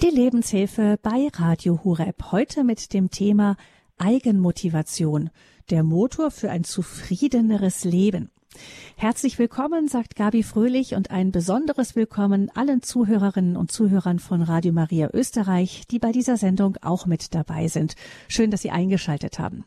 Die Lebenshilfe bei Radio Hureb. Heute mit dem Thema Eigenmotivation. Der Motor für ein zufriedeneres Leben. Herzlich willkommen, sagt Gabi Fröhlich und ein besonderes Willkommen allen Zuhörerinnen und Zuhörern von Radio Maria Österreich, die bei dieser Sendung auch mit dabei sind. Schön, dass Sie eingeschaltet haben.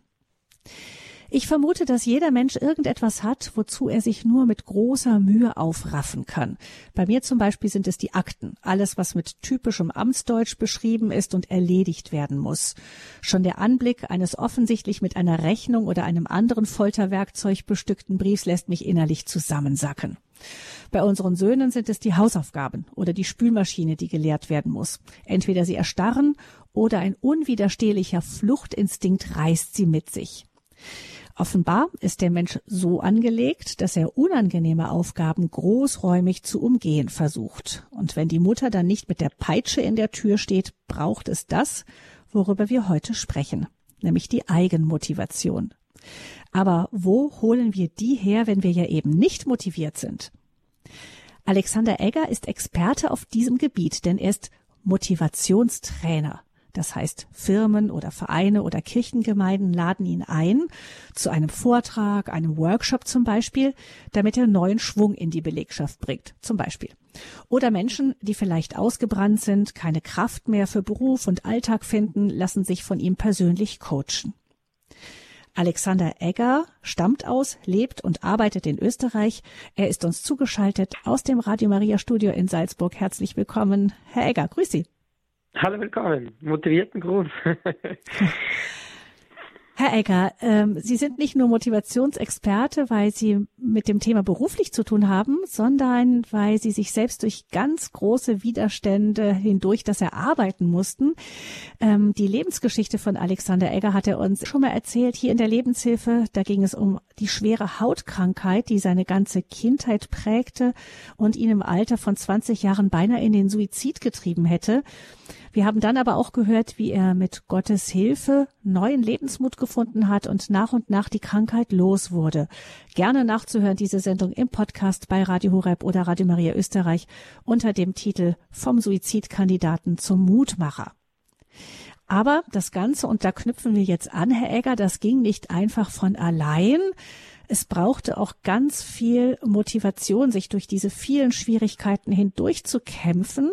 Ich vermute, dass jeder Mensch irgendetwas hat, wozu er sich nur mit großer Mühe aufraffen kann. Bei mir zum Beispiel sind es die Akten, alles, was mit typischem Amtsdeutsch beschrieben ist und erledigt werden muss. Schon der Anblick eines offensichtlich mit einer Rechnung oder einem anderen Folterwerkzeug bestückten Briefs lässt mich innerlich zusammensacken. Bei unseren Söhnen sind es die Hausaufgaben oder die Spülmaschine, die geleert werden muss. Entweder sie erstarren oder ein unwiderstehlicher Fluchtinstinkt reißt sie mit sich. Offenbar ist der Mensch so angelegt, dass er unangenehme Aufgaben großräumig zu umgehen versucht. Und wenn die Mutter dann nicht mit der Peitsche in der Tür steht, braucht es das, worüber wir heute sprechen, nämlich die Eigenmotivation. Aber wo holen wir die her, wenn wir ja eben nicht motiviert sind? Alexander Egger ist Experte auf diesem Gebiet, denn er ist Motivationstrainer. Das heißt, Firmen oder Vereine oder Kirchengemeinden laden ihn ein zu einem Vortrag, einem Workshop zum Beispiel, damit er neuen Schwung in die Belegschaft bringt, zum Beispiel. Oder Menschen, die vielleicht ausgebrannt sind, keine Kraft mehr für Beruf und Alltag finden, lassen sich von ihm persönlich coachen. Alexander Egger stammt aus, lebt und arbeitet in Österreich. Er ist uns zugeschaltet aus dem Radio Maria Studio in Salzburg. Herzlich willkommen, Herr Egger. Grüß Sie. Hallo, willkommen. Motivierten Gruß. Herr Egger, ähm, Sie sind nicht nur Motivationsexperte, weil Sie mit dem Thema beruflich zu tun haben, sondern weil Sie sich selbst durch ganz große Widerstände hindurch das erarbeiten mussten. Ähm, die Lebensgeschichte von Alexander Egger hat er uns schon mal erzählt hier in der Lebenshilfe. Da ging es um die schwere Hautkrankheit, die seine ganze Kindheit prägte und ihn im Alter von 20 Jahren beinahe in den Suizid getrieben hätte. Wir haben dann aber auch gehört, wie er mit Gottes Hilfe neuen Lebensmut gefunden hat und nach und nach die Krankheit los wurde. Gerne nachzuhören diese Sendung im Podcast bei Radio Horeb oder Radio Maria Österreich unter dem Titel Vom Suizidkandidaten zum Mutmacher. Aber das Ganze, und da knüpfen wir jetzt an, Herr Egger, das ging nicht einfach von allein. Es brauchte auch ganz viel Motivation, sich durch diese vielen Schwierigkeiten hindurch zu kämpfen.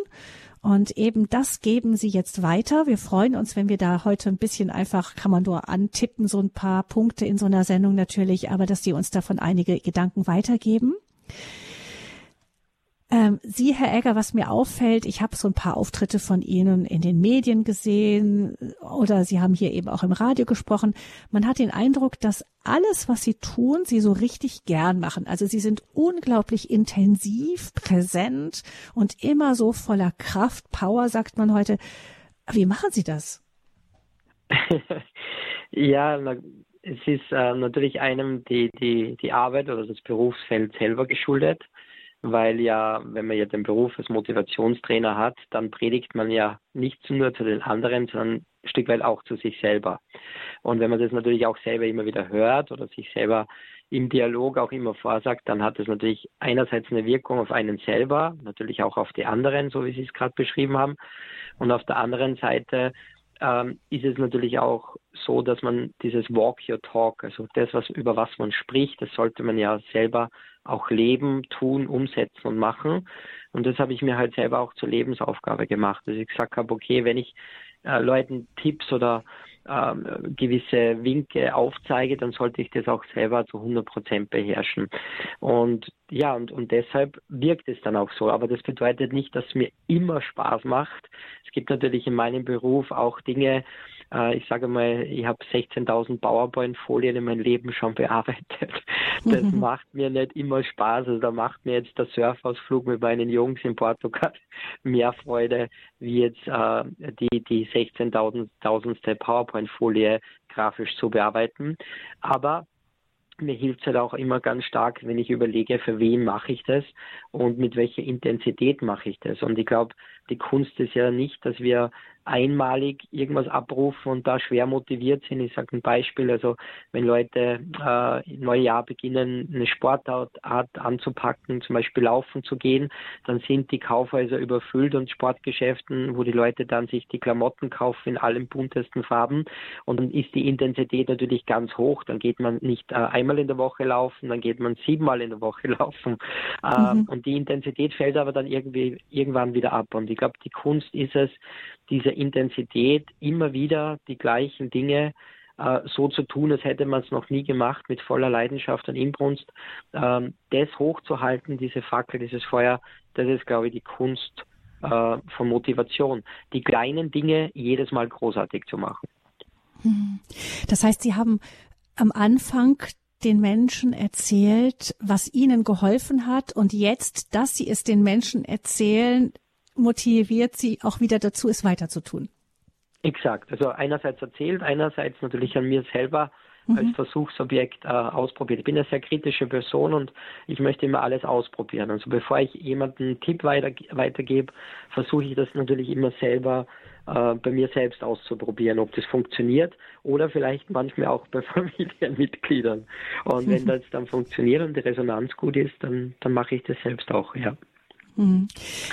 Und eben das geben Sie jetzt weiter. Wir freuen uns, wenn wir da heute ein bisschen einfach, kann man nur antippen, so ein paar Punkte in so einer Sendung natürlich, aber dass Sie uns davon einige Gedanken weitergeben. Ähm, Sie, Herr Egger, was mir auffällt, ich habe so ein paar Auftritte von Ihnen in den Medien gesehen oder Sie haben hier eben auch im Radio gesprochen. Man hat den Eindruck, dass alles, was Sie tun, Sie so richtig gern machen. Also Sie sind unglaublich intensiv, präsent und immer so voller Kraft, Power, sagt man heute. Wie machen Sie das? ja, es ist äh, natürlich einem die, die, die Arbeit oder das Berufsfeld selber geschuldet weil ja, wenn man ja den Beruf als Motivationstrainer hat, dann predigt man ja nicht nur zu den anderen, sondern ein Stück weit auch zu sich selber. Und wenn man das natürlich auch selber immer wieder hört oder sich selber im Dialog auch immer vorsagt, dann hat das natürlich einerseits eine Wirkung auf einen selber, natürlich auch auf die anderen, so wie Sie es gerade beschrieben haben. Und auf der anderen Seite ähm, ist es natürlich auch so, dass man dieses Walk Your Talk, also das, was über was man spricht, das sollte man ja selber auch leben, tun, umsetzen und machen. Und das habe ich mir halt selber auch zur Lebensaufgabe gemacht, dass ich gesagt habe, okay, wenn ich äh, Leuten Tipps oder ähm, gewisse Winke aufzeige, dann sollte ich das auch selber zu 100 Prozent beherrschen. Und ja, und, und deshalb wirkt es dann auch so. Aber das bedeutet nicht, dass es mir immer Spaß macht. Es gibt natürlich in meinem Beruf auch Dinge, äh, ich sage mal, ich habe 16.000 PowerPoint-Folien in meinem Leben schon bearbeitet. Das mhm. macht mir nicht immer Spaß. Also da macht mir jetzt der Surfausflug mit meinen Jungs in Portugal mehr Freude, wie jetzt äh, die, die 16.000. PowerPoint-Folie grafisch zu bearbeiten. Aber mir hilft es halt auch immer ganz stark, wenn ich überlege, für wen mache ich das und mit welcher Intensität mache ich das. Und ich glaube, die Kunst ist ja nicht, dass wir einmalig irgendwas abrufen und da schwer motiviert sind. Ich sage ein Beispiel, also wenn Leute äh, neue Jahr beginnen, eine Sportart anzupacken, zum Beispiel laufen zu gehen, dann sind die Kaufhäuser überfüllt und Sportgeschäften, wo die Leute dann sich die Klamotten kaufen in allen buntesten Farben und dann ist die Intensität natürlich ganz hoch. Dann geht man nicht äh, einmal in der Woche laufen, dann geht man siebenmal in der Woche laufen äh, mhm. und die Intensität fällt aber dann irgendwie irgendwann wieder ab und ich glaube, die Kunst ist es, diese Intensität immer wieder die gleichen Dinge äh, so zu tun, als hätte man es noch nie gemacht, mit voller Leidenschaft und Inbrunst, ähm, das hochzuhalten, diese Fackel, dieses Feuer, das ist, glaube ich, die Kunst äh, von Motivation. Die kleinen Dinge jedes Mal großartig zu machen. Hm. Das heißt, Sie haben am Anfang den Menschen erzählt, was ihnen geholfen hat und jetzt, dass sie es den Menschen erzählen, motiviert sie auch wieder dazu, es weiterzutun. Exakt. Also einerseits erzählt, einerseits natürlich an mir selber mhm. als Versuchsobjekt äh, ausprobiert. Ich bin eine sehr kritische Person und ich möchte immer alles ausprobieren. Also bevor ich jemanden einen Tipp weiter, weitergebe, versuche ich das natürlich immer selber äh, bei mir selbst auszuprobieren, ob das funktioniert oder vielleicht manchmal auch bei Familienmitgliedern. Und wenn das dann funktioniert und die Resonanz gut ist, dann, dann mache ich das selbst auch, ja. Mhm.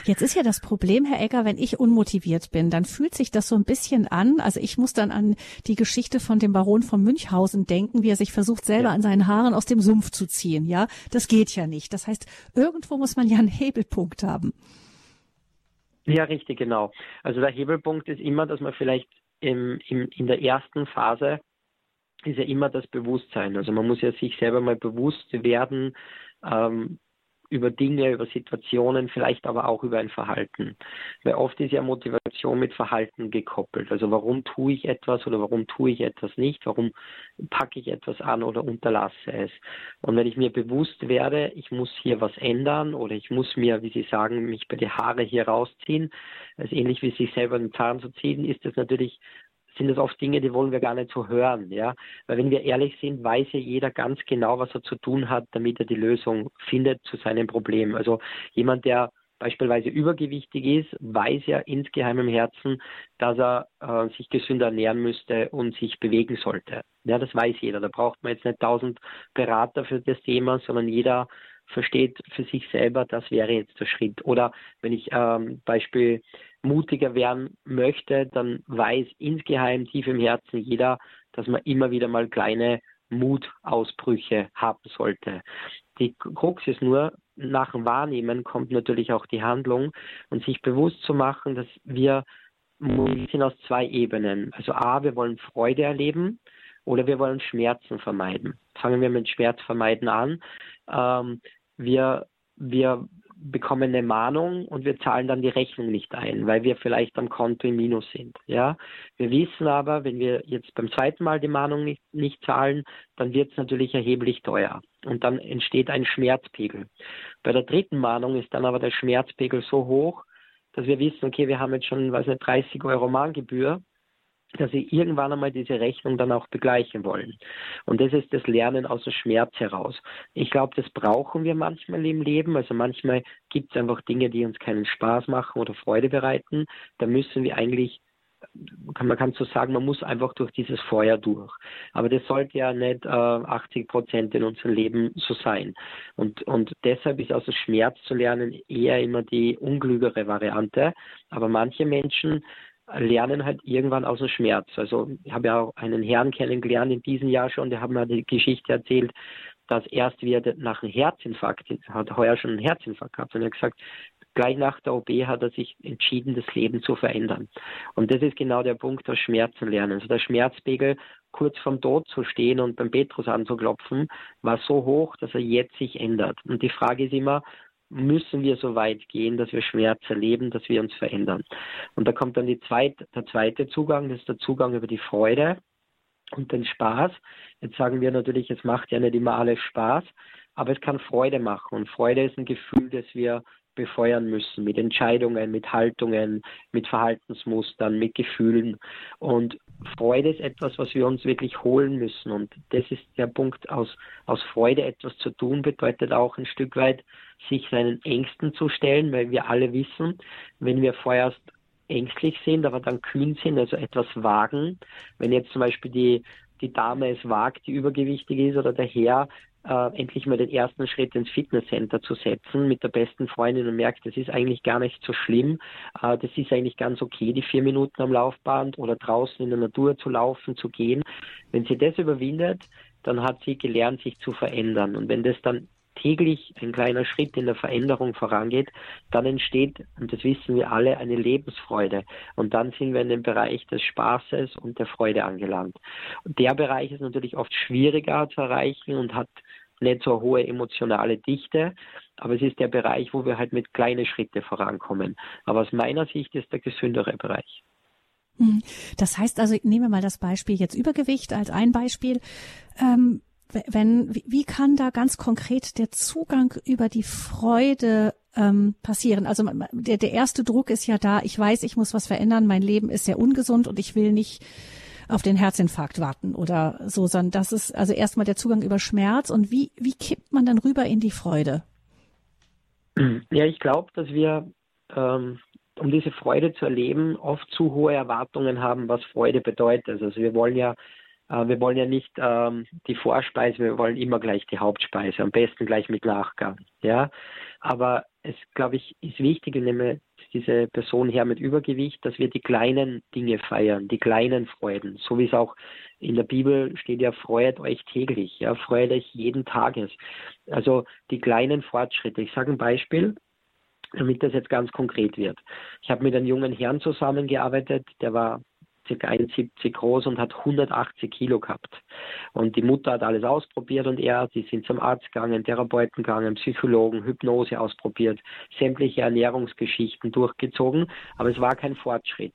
Jetzt ist ja das Problem, Herr Egger, wenn ich unmotiviert bin, dann fühlt sich das so ein bisschen an. Also ich muss dann an die Geschichte von dem Baron von Münchhausen denken, wie er sich versucht, selber ja. an seinen Haaren aus dem Sumpf zu ziehen. Ja, das geht ja nicht. Das heißt, irgendwo muss man ja einen Hebelpunkt haben. Ja, richtig, genau. Also der Hebelpunkt ist immer, dass man vielleicht im, im, in der ersten Phase ist ja immer das Bewusstsein. Also man muss ja sich selber mal bewusst werden, ähm, über Dinge, über Situationen, vielleicht aber auch über ein Verhalten. Weil oft ist ja Motivation mit Verhalten gekoppelt. Also warum tue ich etwas oder warum tue ich etwas nicht? Warum packe ich etwas an oder unterlasse es? Und wenn ich mir bewusst werde, ich muss hier was ändern oder ich muss mir, wie Sie sagen, mich bei die Haare hier rausziehen, also ähnlich wie sich selber den Zahn zu ziehen, ist das natürlich sind das oft Dinge, die wollen wir gar nicht so hören, ja. Weil wenn wir ehrlich sind, weiß ja jeder ganz genau, was er zu tun hat, damit er die Lösung findet zu seinem Problem. Also jemand, der beispielsweise übergewichtig ist, weiß ja insgeheim im Herzen, dass er äh, sich gesünder ernähren müsste und sich bewegen sollte. Ja, das weiß jeder. Da braucht man jetzt nicht tausend Berater für das Thema, sondern jeder versteht für sich selber, das wäre jetzt der Schritt. Oder wenn ich ähm, Beispiel mutiger werden möchte, dann weiß insgeheim tief im Herzen jeder, dass man immer wieder mal kleine Mutausbrüche haben sollte. Die Krux ist nur, nach dem Wahrnehmen kommt natürlich auch die Handlung und sich bewusst zu machen, dass wir sind aus zwei Ebenen. Also A, wir wollen Freude erleben oder wir wollen Schmerzen vermeiden. Fangen wir mit Schmerz vermeiden an. Ähm, wir, wir bekommen eine Mahnung und wir zahlen dann die Rechnung nicht ein, weil wir vielleicht am Konto im Minus sind. Ja, wir wissen aber, wenn wir jetzt beim zweiten Mal die Mahnung nicht, nicht zahlen, dann wird es natürlich erheblich teuer und dann entsteht ein Schmerzpegel. Bei der dritten Mahnung ist dann aber der Schmerzpegel so hoch, dass wir wissen, okay, wir haben jetzt schon, weiß nicht, 30 Euro Mahngebühr dass sie irgendwann einmal diese Rechnung dann auch begleichen wollen. Und das ist das Lernen aus dem Schmerz heraus. Ich glaube, das brauchen wir manchmal im Leben. Also manchmal gibt es einfach Dinge, die uns keinen Spaß machen oder Freude bereiten. Da müssen wir eigentlich man kann so sagen, man muss einfach durch dieses Feuer durch. Aber das sollte ja nicht äh, 80 Prozent in unserem Leben so sein. Und, und deshalb ist aus dem Schmerz zu lernen eher immer die unklügere Variante. Aber manche Menschen lernen halt irgendwann aus dem Schmerz. Also ich habe ja auch einen Herrn kennengelernt in diesem Jahr schon, der hat mir die Geschichte erzählt, dass erst wieder nach einem Herzinfarkt, hat heuer schon einen Herzinfarkt gehabt und er hat gesagt, gleich nach der OP hat er sich entschieden, das Leben zu verändern. Und das ist genau der Punkt, das Schmerzen lernen. Also der Schmerzpegel, kurz vom Tod zu stehen und beim Petrus anzuklopfen, war so hoch, dass er jetzt sich ändert. Und die Frage ist immer, müssen wir so weit gehen, dass wir Schmerz erleben, dass wir uns verändern. Und da kommt dann die zweite, der zweite Zugang, das ist der Zugang über die Freude und den Spaß. Jetzt sagen wir natürlich, es macht ja nicht immer alles Spaß, aber es kann Freude machen. Und Freude ist ein Gefühl, das wir befeuern müssen mit Entscheidungen, mit Haltungen, mit Verhaltensmustern, mit Gefühlen. Und Freude ist etwas, was wir uns wirklich holen müssen. Und das ist der Punkt, aus, aus Freude etwas zu tun, bedeutet auch ein Stück weit, sich seinen Ängsten zu stellen, weil wir alle wissen, wenn wir vorerst ängstlich sind, aber dann kühn sind, also etwas wagen, wenn jetzt zum Beispiel die, die Dame es wagt, die übergewichtig ist oder der Herr, äh, endlich mal den ersten Schritt ins Fitnesscenter zu setzen mit der besten Freundin und merkt, das ist eigentlich gar nicht so schlimm, äh, das ist eigentlich ganz okay, die vier Minuten am Laufband oder draußen in der Natur zu laufen, zu gehen. Wenn sie das überwindet, dann hat sie gelernt, sich zu verändern. Und wenn das dann täglich ein kleiner Schritt in der Veränderung vorangeht, dann entsteht, und das wissen wir alle, eine Lebensfreude. Und dann sind wir in dem Bereich des Spaßes und der Freude angelangt. Und der Bereich ist natürlich oft schwieriger zu erreichen und hat nicht so eine hohe emotionale Dichte, aber es ist der Bereich, wo wir halt mit kleinen Schritten vorankommen. Aber aus meiner Sicht ist der gesündere Bereich. Hm. Das heißt also, ich nehme mal das Beispiel jetzt Übergewicht als ein Beispiel. Ähm, wenn, wie kann da ganz konkret der Zugang über die Freude ähm, passieren? Also der, der erste Druck ist ja da, ich weiß, ich muss was verändern, mein Leben ist sehr ungesund und ich will nicht auf den Herzinfarkt warten oder so, sondern das ist also erstmal der Zugang über Schmerz und wie, wie kippt man dann rüber in die Freude? Ja, ich glaube, dass wir, ähm, um diese Freude zu erleben, oft zu hohe Erwartungen haben, was Freude bedeutet. Also wir wollen ja äh, wir wollen ja nicht ähm, die Vorspeise, wir wollen immer gleich die Hauptspeise, am besten gleich mit Nachgang. Ja, aber es, glaube ich, ist wichtig, ich nehme diese Person her mit Übergewicht, dass wir die kleinen Dinge feiern, die kleinen Freuden, so wie es auch in der Bibel steht ja, freut euch täglich, ja, freut euch jeden Tages. Also die kleinen Fortschritte. Ich sage ein Beispiel, damit das jetzt ganz konkret wird. Ich habe mit einem jungen Herrn zusammengearbeitet, der war ca. 1,70 groß und hat 180 Kilo gehabt. Und die Mutter hat alles ausprobiert und er, die sind zum Arzt gegangen, Therapeuten gegangen, Psychologen, Hypnose ausprobiert, sämtliche Ernährungsgeschichten durchgezogen, aber es war kein Fortschritt.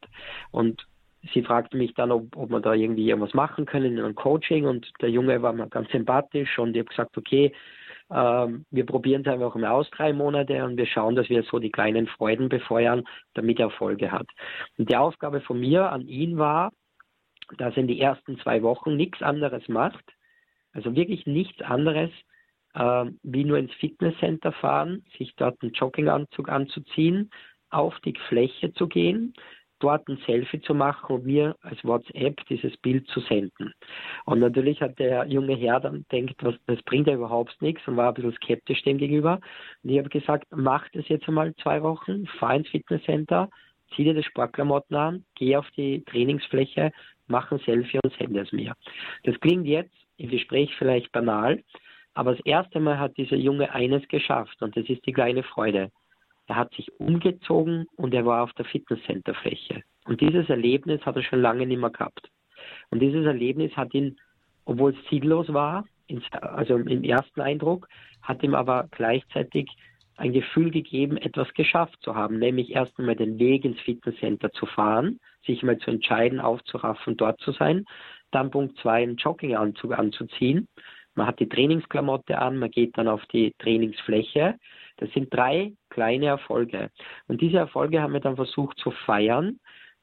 Und sie fragte mich dann, ob, ob wir da irgendwie irgendwas machen können in einem Coaching und der Junge war mir ganz sympathisch und ich habe gesagt, okay, ähm, wir probieren es einfach mal aus, drei Monate, und wir schauen, dass wir so die kleinen Freuden befeuern, damit er Erfolge hat. Und die Aufgabe von mir an ihn war, dass er in die ersten zwei Wochen nichts anderes macht, also wirklich nichts anderes, äh, wie nur ins Fitnesscenter fahren, sich dort einen Jogginganzug anzuziehen, auf die Fläche zu gehen, dort ein Selfie zu machen und mir als WhatsApp dieses Bild zu senden. Und natürlich hat der junge Herr dann denkt, was, das bringt ja überhaupt nichts und war ein bisschen skeptisch dem gegenüber. Und ich habe gesagt, mach das jetzt einmal zwei Wochen, fahr ins Fitnesscenter, zieh dir die Sportklamotten an, geh auf die Trainingsfläche, mach ein Selfie und sende es mir. Das klingt jetzt im Gespräch vielleicht banal, aber das erste Mal hat dieser Junge eines geschafft und das ist die kleine Freude. Er hat sich umgezogen und er war auf der Fitnesscenterfläche. Und dieses Erlebnis hat er schon lange nicht mehr gehabt. Und dieses Erlebnis hat ihn, obwohl es ziellos war, also im ersten Eindruck, hat ihm aber gleichzeitig ein Gefühl gegeben, etwas geschafft zu haben, nämlich erst einmal den Weg ins Fitnesscenter zu fahren, sich mal zu entscheiden, aufzuraffen, dort zu sein. Dann Punkt zwei, einen Jogginganzug anzuziehen. Man hat die Trainingsklamotte an, man geht dann auf die Trainingsfläche das sind drei kleine Erfolge. Und diese Erfolge haben wir dann versucht zu feiern.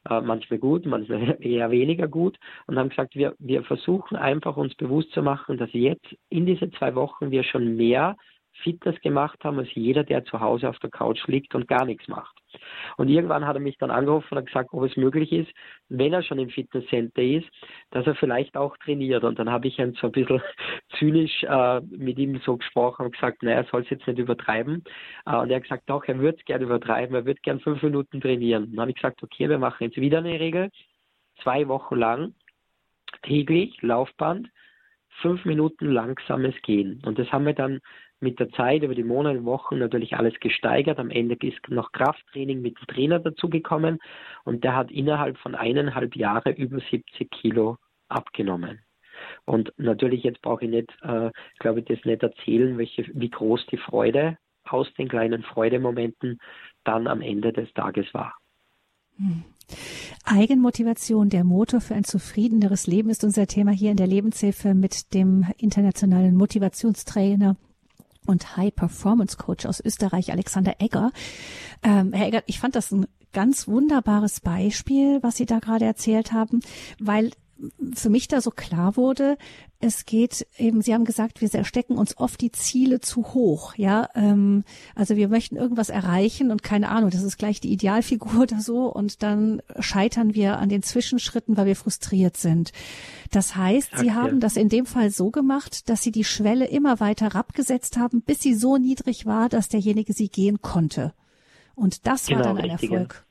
Äh, manchmal gut, manchmal eher weniger gut. Und haben gesagt, wir, wir versuchen einfach uns bewusst zu machen, dass jetzt in diese zwei Wochen wir schon mehr Fitness gemacht haben als jeder, der zu Hause auf der Couch liegt und gar nichts macht. Und irgendwann hat er mich dann angerufen und gesagt, ob es möglich ist, wenn er schon im Fitnesscenter ist, dass er vielleicht auch trainiert. Und dann habe ich ihn so ein bisschen zynisch äh, mit ihm so gesprochen und gesagt, naja, er soll es jetzt nicht übertreiben. Äh, und er hat gesagt, doch, er würde es gerne übertreiben, er würde gerne fünf Minuten trainieren. Und dann habe ich gesagt, okay, wir machen jetzt wieder eine Regel, zwei Wochen lang, täglich, Laufband, fünf Minuten langsames Gehen. Und das haben wir dann mit der Zeit, über die Monate, Wochen natürlich alles gesteigert. Am Ende ist noch Krafttraining mit dem Trainer dazugekommen und der hat innerhalb von eineinhalb Jahren über 70 Kilo abgenommen. Und natürlich, jetzt brauche ich nicht, äh, glaube ich, das nicht erzählen, welche, wie groß die Freude aus den kleinen Freudemomenten dann am Ende des Tages war. Hm. Eigenmotivation, der Motor für ein zufriedeneres Leben ist unser Thema hier in der Lebenshilfe mit dem internationalen Motivationstrainer und High Performance Coach aus Österreich, Alexander Egger. Ähm, Herr Egger, ich fand das ein ganz wunderbares Beispiel, was Sie da gerade erzählt haben, weil für mich da so klar wurde, es geht eben, Sie haben gesagt, wir stecken uns oft die Ziele zu hoch, ja. Ähm, also wir möchten irgendwas erreichen und keine Ahnung, das ist gleich die Idealfigur oder so und dann scheitern wir an den Zwischenschritten, weil wir frustriert sind. Das heißt, Sie haben das in dem Fall so gemacht, dass Sie die Schwelle immer weiter herabgesetzt haben, bis sie so niedrig war, dass derjenige sie gehen konnte. Und das genau, war dann ein richtig. Erfolg.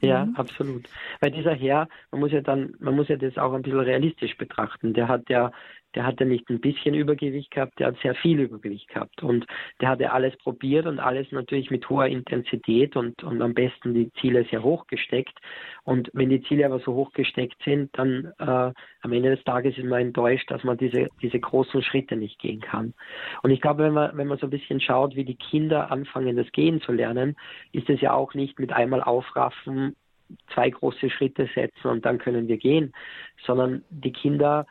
Ja, mhm. absolut. Weil dieser Herr, man muss ja dann, man muss ja das auch ein bisschen realistisch betrachten. Der hat ja der hatte nicht ein bisschen Übergewicht gehabt, der hat sehr viel Übergewicht gehabt und der hatte alles probiert und alles natürlich mit hoher Intensität und, und am besten die Ziele sehr hoch gesteckt. Und wenn die Ziele aber so hoch gesteckt sind, dann äh, am Ende des Tages ist man enttäuscht, dass man diese, diese großen Schritte nicht gehen kann. Und ich glaube, wenn man, wenn man so ein bisschen schaut, wie die Kinder anfangen, das Gehen zu lernen, ist es ja auch nicht mit einmal aufraffen, zwei große Schritte setzen und dann können wir gehen, sondern die Kinder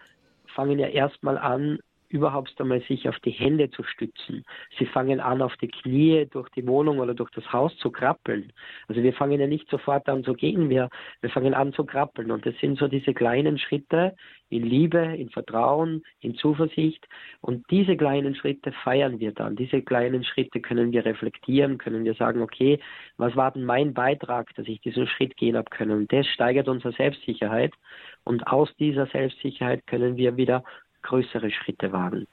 fangen ja erstmal an, überhaupt einmal sich auf die Hände zu stützen. Sie fangen an, auf die Knie durch die Wohnung oder durch das Haus zu krabbeln. Also wir fangen ja nicht sofort an zu gehen, wir, wir fangen an zu krabbeln. Und das sind so diese kleinen Schritte in Liebe, in Vertrauen, in Zuversicht. Und diese kleinen Schritte feiern wir dann. Diese kleinen Schritte können wir reflektieren, können wir sagen, okay, was war denn mein Beitrag, dass ich diesen Schritt gehen habe können? Und das steigert unsere Selbstsicherheit. Und aus dieser Selbstsicherheit können wir wieder größere Schritte wagen.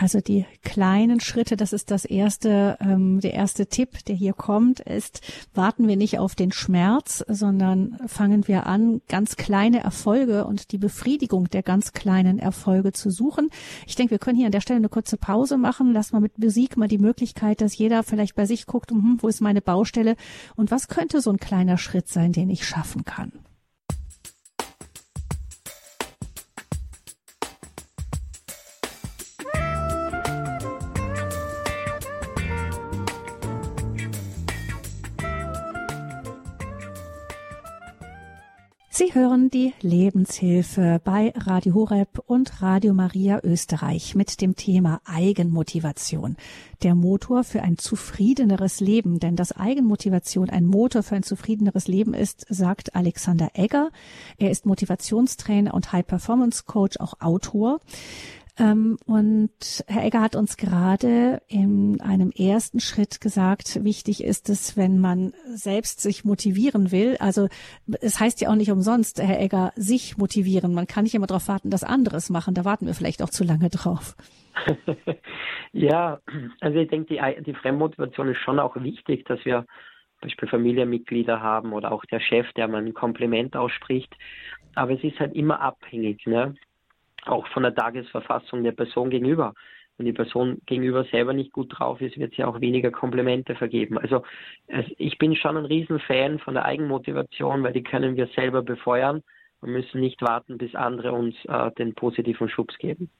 Also die kleinen Schritte, das ist das erste, ähm, der erste Tipp, der hier kommt, ist, warten wir nicht auf den Schmerz, sondern fangen wir an, ganz kleine Erfolge und die Befriedigung der ganz kleinen Erfolge zu suchen. Ich denke, wir können hier an der Stelle eine kurze Pause machen. Lass mal mit Musik mal die Möglichkeit, dass jeder vielleicht bei sich guckt, hm, wo ist meine Baustelle und was könnte so ein kleiner Schritt sein, den ich schaffen kann. Sie hören die Lebenshilfe bei Radio Horeb und Radio Maria Österreich mit dem Thema Eigenmotivation. Der Motor für ein zufriedeneres Leben. Denn dass Eigenmotivation ein Motor für ein zufriedeneres Leben ist, sagt Alexander Egger. Er ist Motivationstrainer und High Performance Coach, auch Autor. Ähm, und Herr Egger hat uns gerade in einem ersten Schritt gesagt, wichtig ist es, wenn man selbst sich motivieren will. Also es heißt ja auch nicht umsonst, Herr Egger, sich motivieren. Man kann nicht immer darauf warten, dass andere es machen. Da warten wir vielleicht auch zu lange drauf. ja, also ich denke, die, die Fremdmotivation ist schon auch wichtig, dass wir zum Beispiel Familienmitglieder haben oder auch der Chef, der mal ein Kompliment ausspricht. Aber es ist halt immer abhängig. Ne? Auch von der Tagesverfassung der Person gegenüber. Wenn die Person gegenüber selber nicht gut drauf ist, wird sie auch weniger Komplimente vergeben. Also ich bin schon ein Riesenfan von der Eigenmotivation, weil die können wir selber befeuern und müssen nicht warten, bis andere uns äh, den positiven Schubs geben.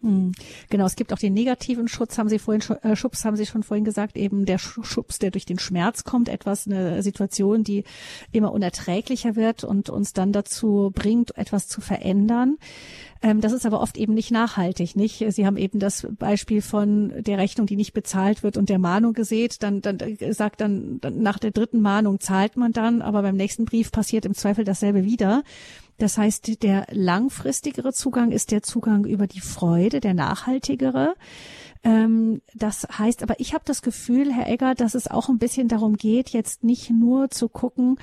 Hm. Genau, es gibt auch den negativen Schutz, haben Sie vorhin äh, Schubs, haben Sie schon vorhin gesagt, eben der Schubs, der durch den Schmerz kommt, etwas, eine Situation, die immer unerträglicher wird und uns dann dazu bringt, etwas zu verändern. Ähm, das ist aber oft eben nicht nachhaltig, nicht? Sie haben eben das Beispiel von der Rechnung, die nicht bezahlt wird und der Mahnung gesehen. Dann, dann äh, sagt dann nach der dritten Mahnung zahlt man dann, aber beim nächsten Brief passiert im Zweifel dasselbe wieder. Das heißt, der langfristigere Zugang ist der Zugang über die Freude, der nachhaltigere. Ähm, das heißt, aber ich habe das Gefühl, Herr Egger, dass es auch ein bisschen darum geht, jetzt nicht nur zu gucken,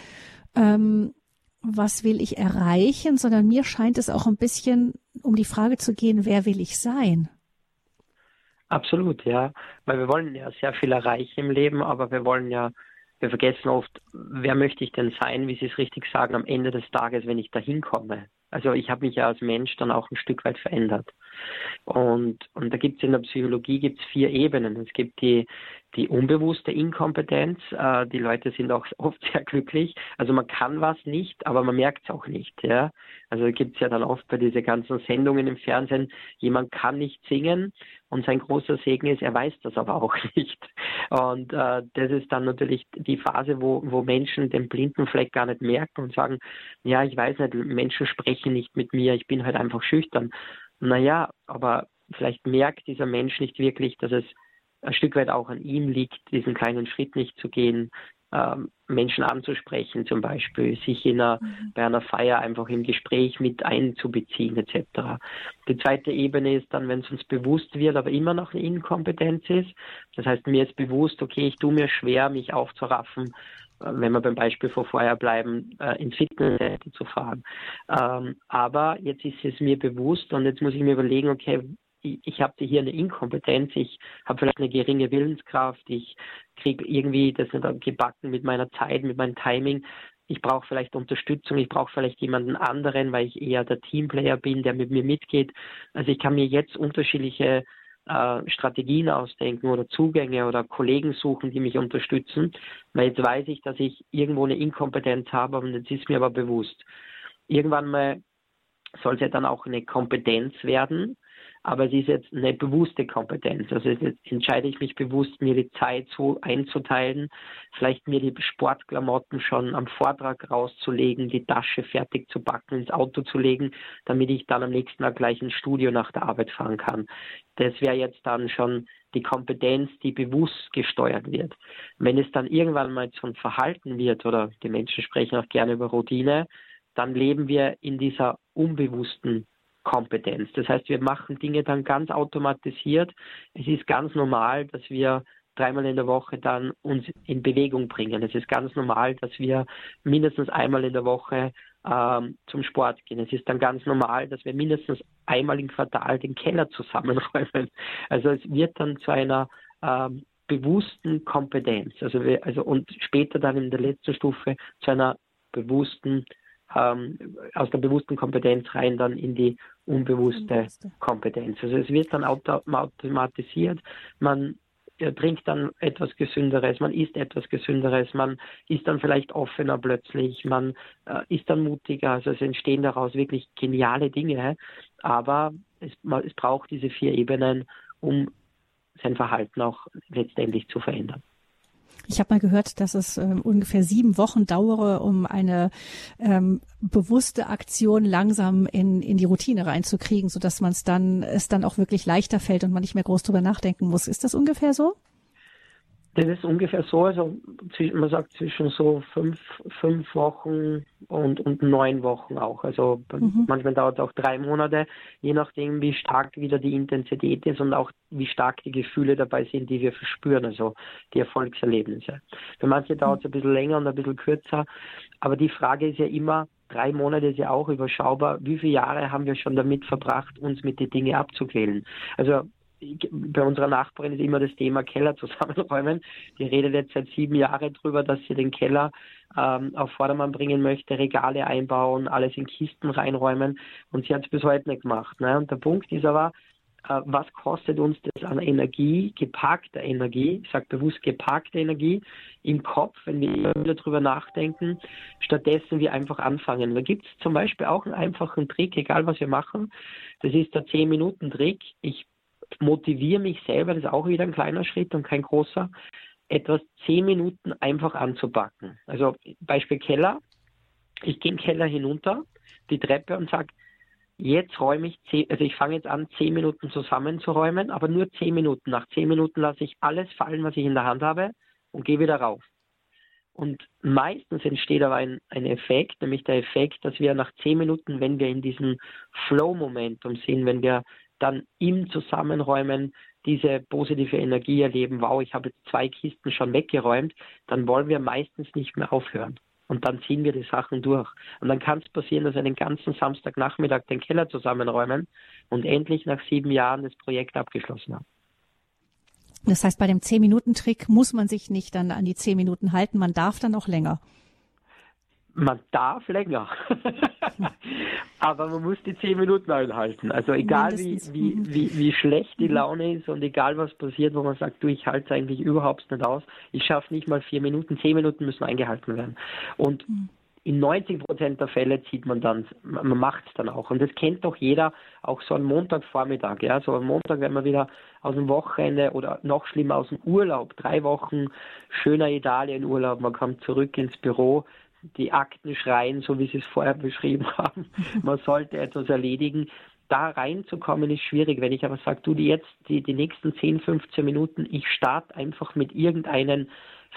ähm, was will ich erreichen, sondern mir scheint es auch ein bisschen um die Frage zu gehen, wer will ich sein? Absolut, ja. Weil wir wollen ja sehr viel erreichen im Leben, aber wir wollen ja wir vergessen oft, wer möchte ich denn sein, wie Sie es richtig sagen, am Ende des Tages, wenn ich da hinkomme. Also ich habe mich ja als Mensch dann auch ein Stück weit verändert. Und, und da gibt es in der Psychologie gibt's vier Ebenen. Es gibt die, die unbewusste Inkompetenz. Äh, die Leute sind auch oft sehr glücklich. Also man kann was nicht, aber man merkt es auch nicht. Ja? Also gibt es ja dann oft bei diesen ganzen Sendungen im Fernsehen, jemand kann nicht singen und sein großer Segen ist, er weiß das aber auch nicht. Und äh, das ist dann natürlich die Phase, wo, wo Menschen den blinden Fleck gar nicht merken und sagen, ja, ich weiß nicht, Menschen sprechen nicht mit mir, ich bin halt einfach schüchtern. Naja, aber vielleicht merkt dieser Mensch nicht wirklich, dass es ein Stück weit auch an ihm liegt, diesen kleinen Schritt nicht zu gehen, ähm, Menschen anzusprechen zum Beispiel, sich in einer, mhm. bei einer Feier einfach im Gespräch mit einzubeziehen etc. Die zweite Ebene ist dann, wenn es uns bewusst wird, aber immer noch eine Inkompetenz ist. Das heißt, mir ist bewusst, okay, ich tue mir schwer, mich aufzuraffen, wenn wir beim Beispiel von vorher bleiben, äh, ins Fitnesscenter zu fahren. Ähm, aber jetzt ist es mir bewusst und jetzt muss ich mir überlegen, okay, ich habe hier eine Inkompetenz, ich habe vielleicht eine geringe Willenskraft, ich kriege irgendwie das nicht gebacken mit meiner Zeit, mit meinem Timing. Ich brauche vielleicht Unterstützung, ich brauche vielleicht jemanden anderen, weil ich eher der Teamplayer bin, der mit mir mitgeht. Also ich kann mir jetzt unterschiedliche äh, Strategien ausdenken oder Zugänge oder Kollegen suchen, die mich unterstützen, weil jetzt weiß ich, dass ich irgendwo eine Inkompetenz habe und jetzt ist mir aber bewusst. Irgendwann mal soll es ja dann auch eine Kompetenz werden, aber es ist jetzt eine bewusste Kompetenz. Also jetzt entscheide ich mich bewusst, mir die Zeit so einzuteilen, vielleicht mir die Sportklamotten schon am Vortrag rauszulegen, die Tasche fertig zu backen, ins Auto zu legen, damit ich dann am nächsten Tag gleich ins Studio nach der Arbeit fahren kann. Das wäre jetzt dann schon die Kompetenz, die bewusst gesteuert wird. Wenn es dann irgendwann mal zum Verhalten wird, oder die Menschen sprechen auch gerne über Routine, dann leben wir in dieser unbewussten Kompetenz. Das heißt, wir machen Dinge dann ganz automatisiert. Es ist ganz normal, dass wir dreimal in der Woche dann uns in Bewegung bringen. Es ist ganz normal, dass wir mindestens einmal in der Woche ähm, zum Sport gehen. Es ist dann ganz normal, dass wir mindestens einmal im Quartal den Keller zusammenräumen. Also es wird dann zu einer ähm, bewussten Kompetenz. Also, wir, also und später dann in der letzten Stufe zu einer bewussten ähm, aus der bewussten Kompetenz rein dann in die unbewusste Kompetenz. Also es wird dann automatisiert, man trinkt dann etwas Gesünderes, man isst etwas Gesünderes, man ist dann vielleicht offener plötzlich, man äh, ist dann mutiger, also es entstehen daraus wirklich geniale Dinge, aber es, es braucht diese vier Ebenen, um sein Verhalten auch letztendlich zu verändern. Ich habe mal gehört, dass es ähm, ungefähr sieben Wochen dauere, um eine ähm, bewusste Aktion langsam in, in die Routine reinzukriegen, sodass man es dann, es dann auch wirklich leichter fällt und man nicht mehr groß drüber nachdenken muss. Ist das ungefähr so? Das ist ungefähr so, also man sagt zwischen so fünf, fünf Wochen und, und neun Wochen auch. Also mhm. manchmal dauert es auch drei Monate, je nachdem, wie stark wieder die Intensität ist und auch wie stark die Gefühle dabei sind, die wir verspüren, also die Erfolgserlebnisse. Für manche dauert es ein bisschen länger und ein bisschen kürzer, aber die Frage ist ja immer, drei Monate ist ja auch überschaubar. Wie viele Jahre haben wir schon damit verbracht, uns mit den Dingen abzuquälen? Also bei unserer Nachbarin ist immer das Thema Keller zusammenräumen. Die redet jetzt seit sieben Jahren drüber, dass sie den Keller ähm, auf Vordermann bringen möchte, Regale einbauen, alles in Kisten reinräumen und sie hat es bis heute nicht gemacht. Ne? Und der Punkt ist aber, äh, was kostet uns das an Energie, geparkter Energie, ich sage bewusst geparkte Energie im Kopf, wenn wir immer wieder drüber nachdenken, stattdessen wir einfach anfangen. Da gibt es zum Beispiel auch einen einfachen Trick, egal was wir machen. Das ist der 10-Minuten-Trick. Ich motiviere mich selber, das ist auch wieder ein kleiner Schritt und kein großer, etwas zehn Minuten einfach anzupacken. Also Beispiel Keller. Ich gehe den Keller hinunter, die Treppe und sage, jetzt räume ich, zehn, also ich fange jetzt an, zehn Minuten zusammenzuräumen, aber nur zehn Minuten. Nach zehn Minuten lasse ich alles fallen, was ich in der Hand habe und gehe wieder rauf. Und meistens entsteht aber ein, ein Effekt, nämlich der Effekt, dass wir nach zehn Minuten, wenn wir in diesem Flow-Momentum sind, wenn wir dann im Zusammenräumen diese positive Energie erleben, wow, ich habe jetzt zwei Kisten schon weggeräumt, dann wollen wir meistens nicht mehr aufhören. Und dann ziehen wir die Sachen durch. Und dann kann es passieren, dass wir den ganzen Samstagnachmittag den Keller zusammenräumen und endlich nach sieben Jahren das Projekt abgeschlossen haben. Das heißt, bei dem Zehn-Minuten-Trick muss man sich nicht dann an die zehn Minuten halten, man darf dann auch länger. Man darf länger. Aber man muss die zehn Minuten einhalten. Also egal wie, wie, mhm. wie, wie schlecht die mhm. Laune ist und egal was passiert, wo man sagt, du, ich halte es eigentlich überhaupt nicht aus, ich schaffe nicht mal vier Minuten, zehn Minuten müssen eingehalten werden. Und mhm. in 90 Prozent der Fälle zieht man dann, man macht es dann auch. Und das kennt doch jeder, auch so am Montagvormittag. Ja, so am Montag, wenn man wieder aus dem Wochenende oder noch schlimmer aus dem Urlaub, drei Wochen schöner Italienurlaub, man kommt zurück ins Büro, die Akten schreien, so wie Sie es vorher beschrieben haben. Man sollte etwas erledigen. da reinzukommen ist schwierig. Wenn ich aber sage, du die jetzt die, die nächsten 10, 15 Minuten, ich starte einfach mit irgendeinem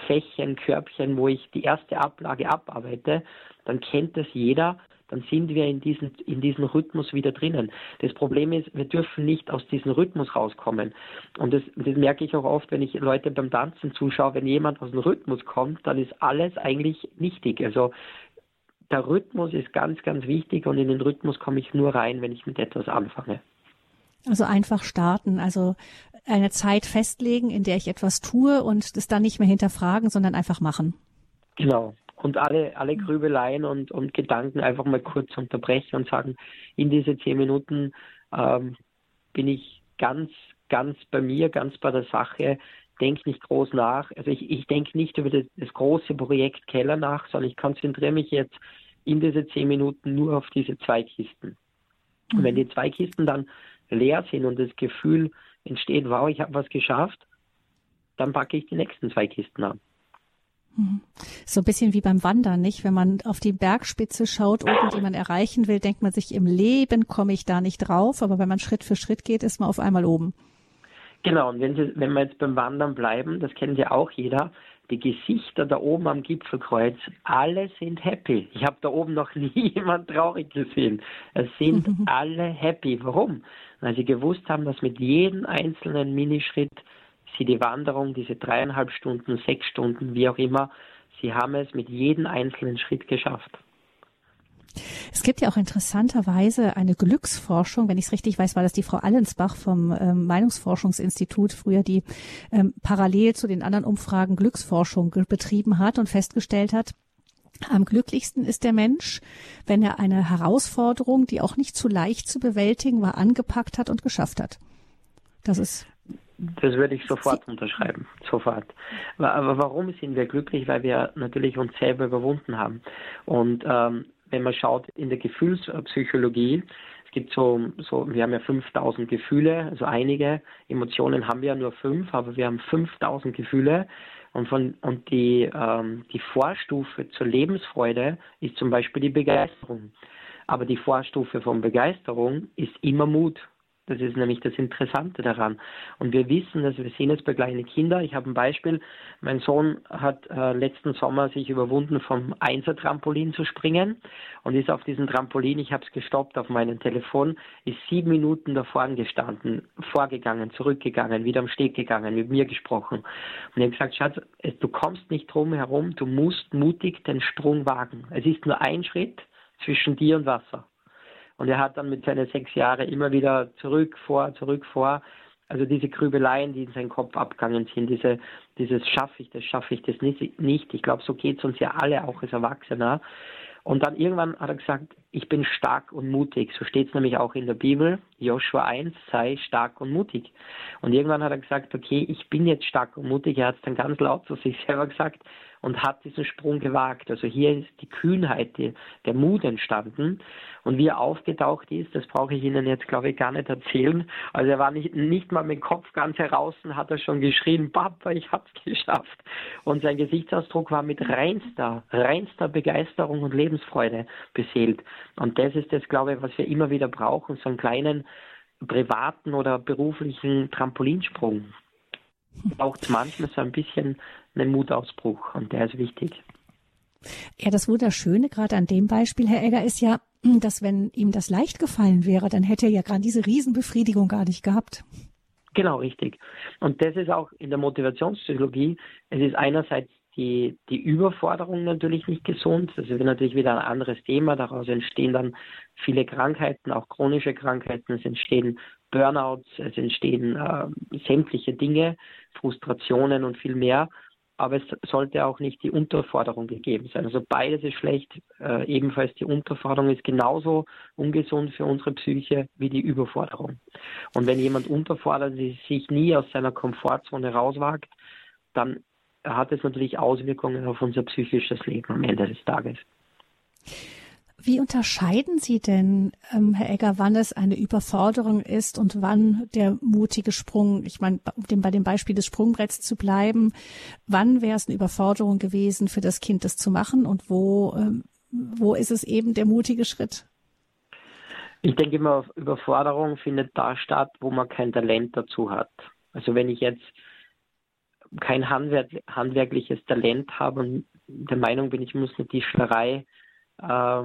Fächchen, Körbchen, wo ich die erste Ablage abarbeite, dann kennt das jeder, dann sind wir in diesem in diesen Rhythmus wieder drinnen. Das Problem ist, wir dürfen nicht aus diesem Rhythmus rauskommen. Und das, das merke ich auch oft, wenn ich Leute beim Tanzen zuschaue, wenn jemand aus dem Rhythmus kommt, dann ist alles eigentlich nichtig. Also der Rhythmus ist ganz, ganz wichtig und in den Rhythmus komme ich nur rein, wenn ich mit etwas anfange. Also einfach starten, also eine Zeit festlegen, in der ich etwas tue und das dann nicht mehr hinterfragen, sondern einfach machen. Genau. Und alle, alle Grübeleien und, und Gedanken einfach mal kurz unterbrechen und sagen, in diese zehn Minuten ähm, bin ich ganz, ganz bei mir, ganz bei der Sache, denke nicht groß nach. Also ich, ich denke nicht über das, das große Projekt Keller nach, sondern ich konzentriere mich jetzt in diese zehn Minuten nur auf diese zwei Kisten. Und wenn mhm. die zwei Kisten dann leer sind und das Gefühl entsteht, wow, ich habe was geschafft, dann packe ich die nächsten zwei Kisten an. Mhm. So ein bisschen wie beim Wandern, nicht? Wenn man auf die Bergspitze schaut, oben, die man erreichen will, denkt man sich, im Leben komme ich da nicht drauf. Aber wenn man Schritt für Schritt geht, ist man auf einmal oben. Genau, und wenn, Sie, wenn wir jetzt beim Wandern bleiben, das kennt ja auch jeder, die Gesichter da oben am Gipfelkreuz, alle sind happy. Ich habe da oben noch nie jemand traurig gesehen. Es sind alle happy. Warum? Weil sie gewusst haben, dass mit jedem einzelnen Minischritt sie die Wanderung, diese dreieinhalb Stunden, sechs Stunden, wie auch immer, sie haben es mit jedem einzelnen Schritt geschafft. Es gibt ja auch interessanterweise eine Glücksforschung, wenn ich es richtig weiß, war das die Frau Allensbach vom ähm, Meinungsforschungsinstitut, früher die ähm, parallel zu den anderen Umfragen Glücksforschung betrieben hat und festgestellt hat, am glücklichsten ist der Mensch, wenn er eine Herausforderung, die auch nicht zu leicht zu bewältigen war, angepackt hat und geschafft hat. Das ist das würde ich sofort unterschreiben, sofort. Aber warum sind wir glücklich? Weil wir natürlich uns selber überwunden haben. Und ähm, wenn man schaut in der Gefühlspsychologie, es gibt so, so, wir haben ja 5000 Gefühle, also einige Emotionen haben wir ja nur fünf, aber wir haben 5000 Gefühle. Und, von, und die, ähm, die Vorstufe zur Lebensfreude ist zum Beispiel die Begeisterung. Aber die Vorstufe von Begeisterung ist immer Mut. Das ist nämlich das Interessante daran. Und wir wissen, dass wir sehen es bei kleinen Kindern. Ich habe ein Beispiel. Mein Sohn hat äh, letzten Sommer sich überwunden, vom Einser-Trampolin zu springen und ist auf diesem Trampolin, ich habe es gestoppt auf meinem Telefon, ist sieben Minuten davor gestanden, vorgegangen, zurückgegangen, wieder am Steg gegangen, mit mir gesprochen. Und ich habe gesagt, Schatz, du kommst nicht drum herum, du musst mutig den Sprung wagen. Es ist nur ein Schritt zwischen dir und Wasser. Und er hat dann mit seinen sechs Jahren immer wieder zurück, vor, zurück, vor. Also diese Grübeleien, die in seinen Kopf abgegangen sind, diese, dieses schaffe ich das, schaffe ich das nicht. Ich glaube, so geht es uns ja alle, auch als Erwachsener. Und dann irgendwann hat er gesagt, ich bin stark und mutig. So steht es nämlich auch in der Bibel. Joshua 1, sei stark und mutig. Und irgendwann hat er gesagt, okay, ich bin jetzt stark und mutig. Er hat es dann ganz laut zu sich selber gesagt und hat diesen Sprung gewagt. Also hier ist die Kühnheit, die, der Mut entstanden. Und wie er aufgetaucht ist, das brauche ich Ihnen jetzt, glaube ich, gar nicht erzählen. Also er war nicht, nicht mal mit dem Kopf ganz heraus und hat er schon geschrien, Papa, ich hab's geschafft. Und sein Gesichtsausdruck war mit reinster, reinster Begeisterung und Lebensfreude beseelt. Und das ist das, glaube ich, was wir immer wieder brauchen, so einen kleinen privaten oder beruflichen Trampolinsprung braucht es manchmal so ein bisschen einen Mutausbruch und der ist wichtig. Ja, das Wunderschöne gerade an dem Beispiel, Herr Egger, ist ja, dass wenn ihm das leicht gefallen wäre, dann hätte er ja gerade diese Riesenbefriedigung gar nicht gehabt. Genau, richtig. Und das ist auch in der Motivationspsychologie, es ist einerseits die, die Überforderung natürlich nicht gesund. Das ist natürlich wieder ein anderes Thema. Daraus entstehen dann viele Krankheiten, auch chronische Krankheiten. Es entstehen Burnouts, es entstehen äh, sämtliche Dinge, Frustrationen und viel mehr. Aber es sollte auch nicht die Unterforderung gegeben sein. Also beides ist schlecht. Äh, ebenfalls die Unterforderung ist genauso ungesund für unsere Psyche wie die Überforderung. Und wenn jemand unterfordert, sich nie aus seiner Komfortzone rauswagt, dann hat es natürlich Auswirkungen auf unser psychisches Leben am Ende des Tages. Wie unterscheiden Sie denn, ähm, Herr Egger, wann es eine Überforderung ist und wann der mutige Sprung, ich meine, um bei dem Beispiel des Sprungbretts zu bleiben, wann wäre es eine Überforderung gewesen für das Kind, das zu machen und wo, ähm, wo ist es eben der mutige Schritt? Ich denke immer, Überforderung findet da statt, wo man kein Talent dazu hat. Also wenn ich jetzt kein handwerk handwerkliches Talent habe und der Meinung bin, ich muss eine Tischlerei äh,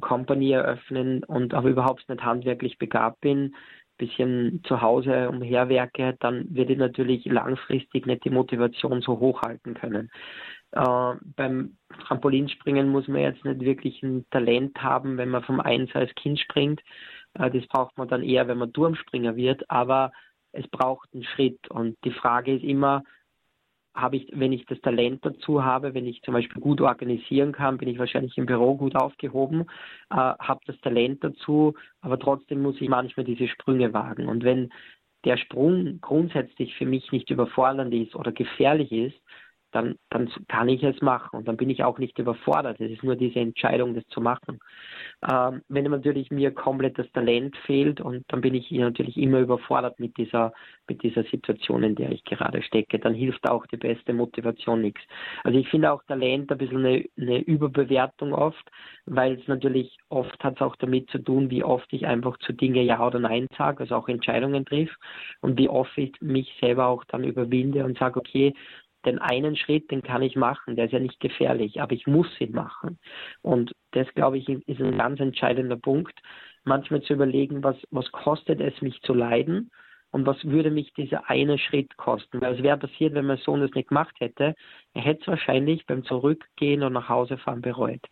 Company eröffnen und aber überhaupt nicht handwerklich begabt bin, bisschen zu Hause umherwerke, dann werde ich natürlich langfristig nicht die Motivation so hochhalten können. Äh, beim Trampolinspringen muss man jetzt nicht wirklich ein Talent haben, wenn man vom Eins als Kind springt. Äh, das braucht man dann eher, wenn man Turmspringer wird, aber es braucht einen Schritt. Und die Frage ist immer, habe ich, wenn ich das Talent dazu habe, wenn ich zum Beispiel gut organisieren kann, bin ich wahrscheinlich im Büro gut aufgehoben, äh, habe das Talent dazu, aber trotzdem muss ich manchmal diese Sprünge wagen. Und wenn der Sprung grundsätzlich für mich nicht überfordernd ist oder gefährlich ist, dann, dann kann ich es machen und dann bin ich auch nicht überfordert. Es ist nur diese Entscheidung, das zu machen. Ähm, wenn natürlich mir komplett das Talent fehlt und dann bin ich natürlich immer überfordert mit dieser, mit dieser Situation, in der ich gerade stecke, dann hilft auch die beste Motivation nichts. Also ich finde auch Talent ein bisschen eine, eine Überbewertung oft, weil es natürlich oft hat es auch damit zu tun, wie oft ich einfach zu Dinge Ja oder Nein sage, also auch Entscheidungen triff und wie oft ich mich selber auch dann überwinde und sage, okay, den einen Schritt, den kann ich machen, der ist ja nicht gefährlich, aber ich muss ihn machen. Und das, glaube ich, ist ein ganz entscheidender Punkt, manchmal zu überlegen, was, was kostet es mich zu leiden und was würde mich dieser eine Schritt kosten. Weil es wäre passiert, wenn mein Sohn das nicht gemacht hätte, er hätte es wahrscheinlich beim Zurückgehen und nach Hause fahren bereut.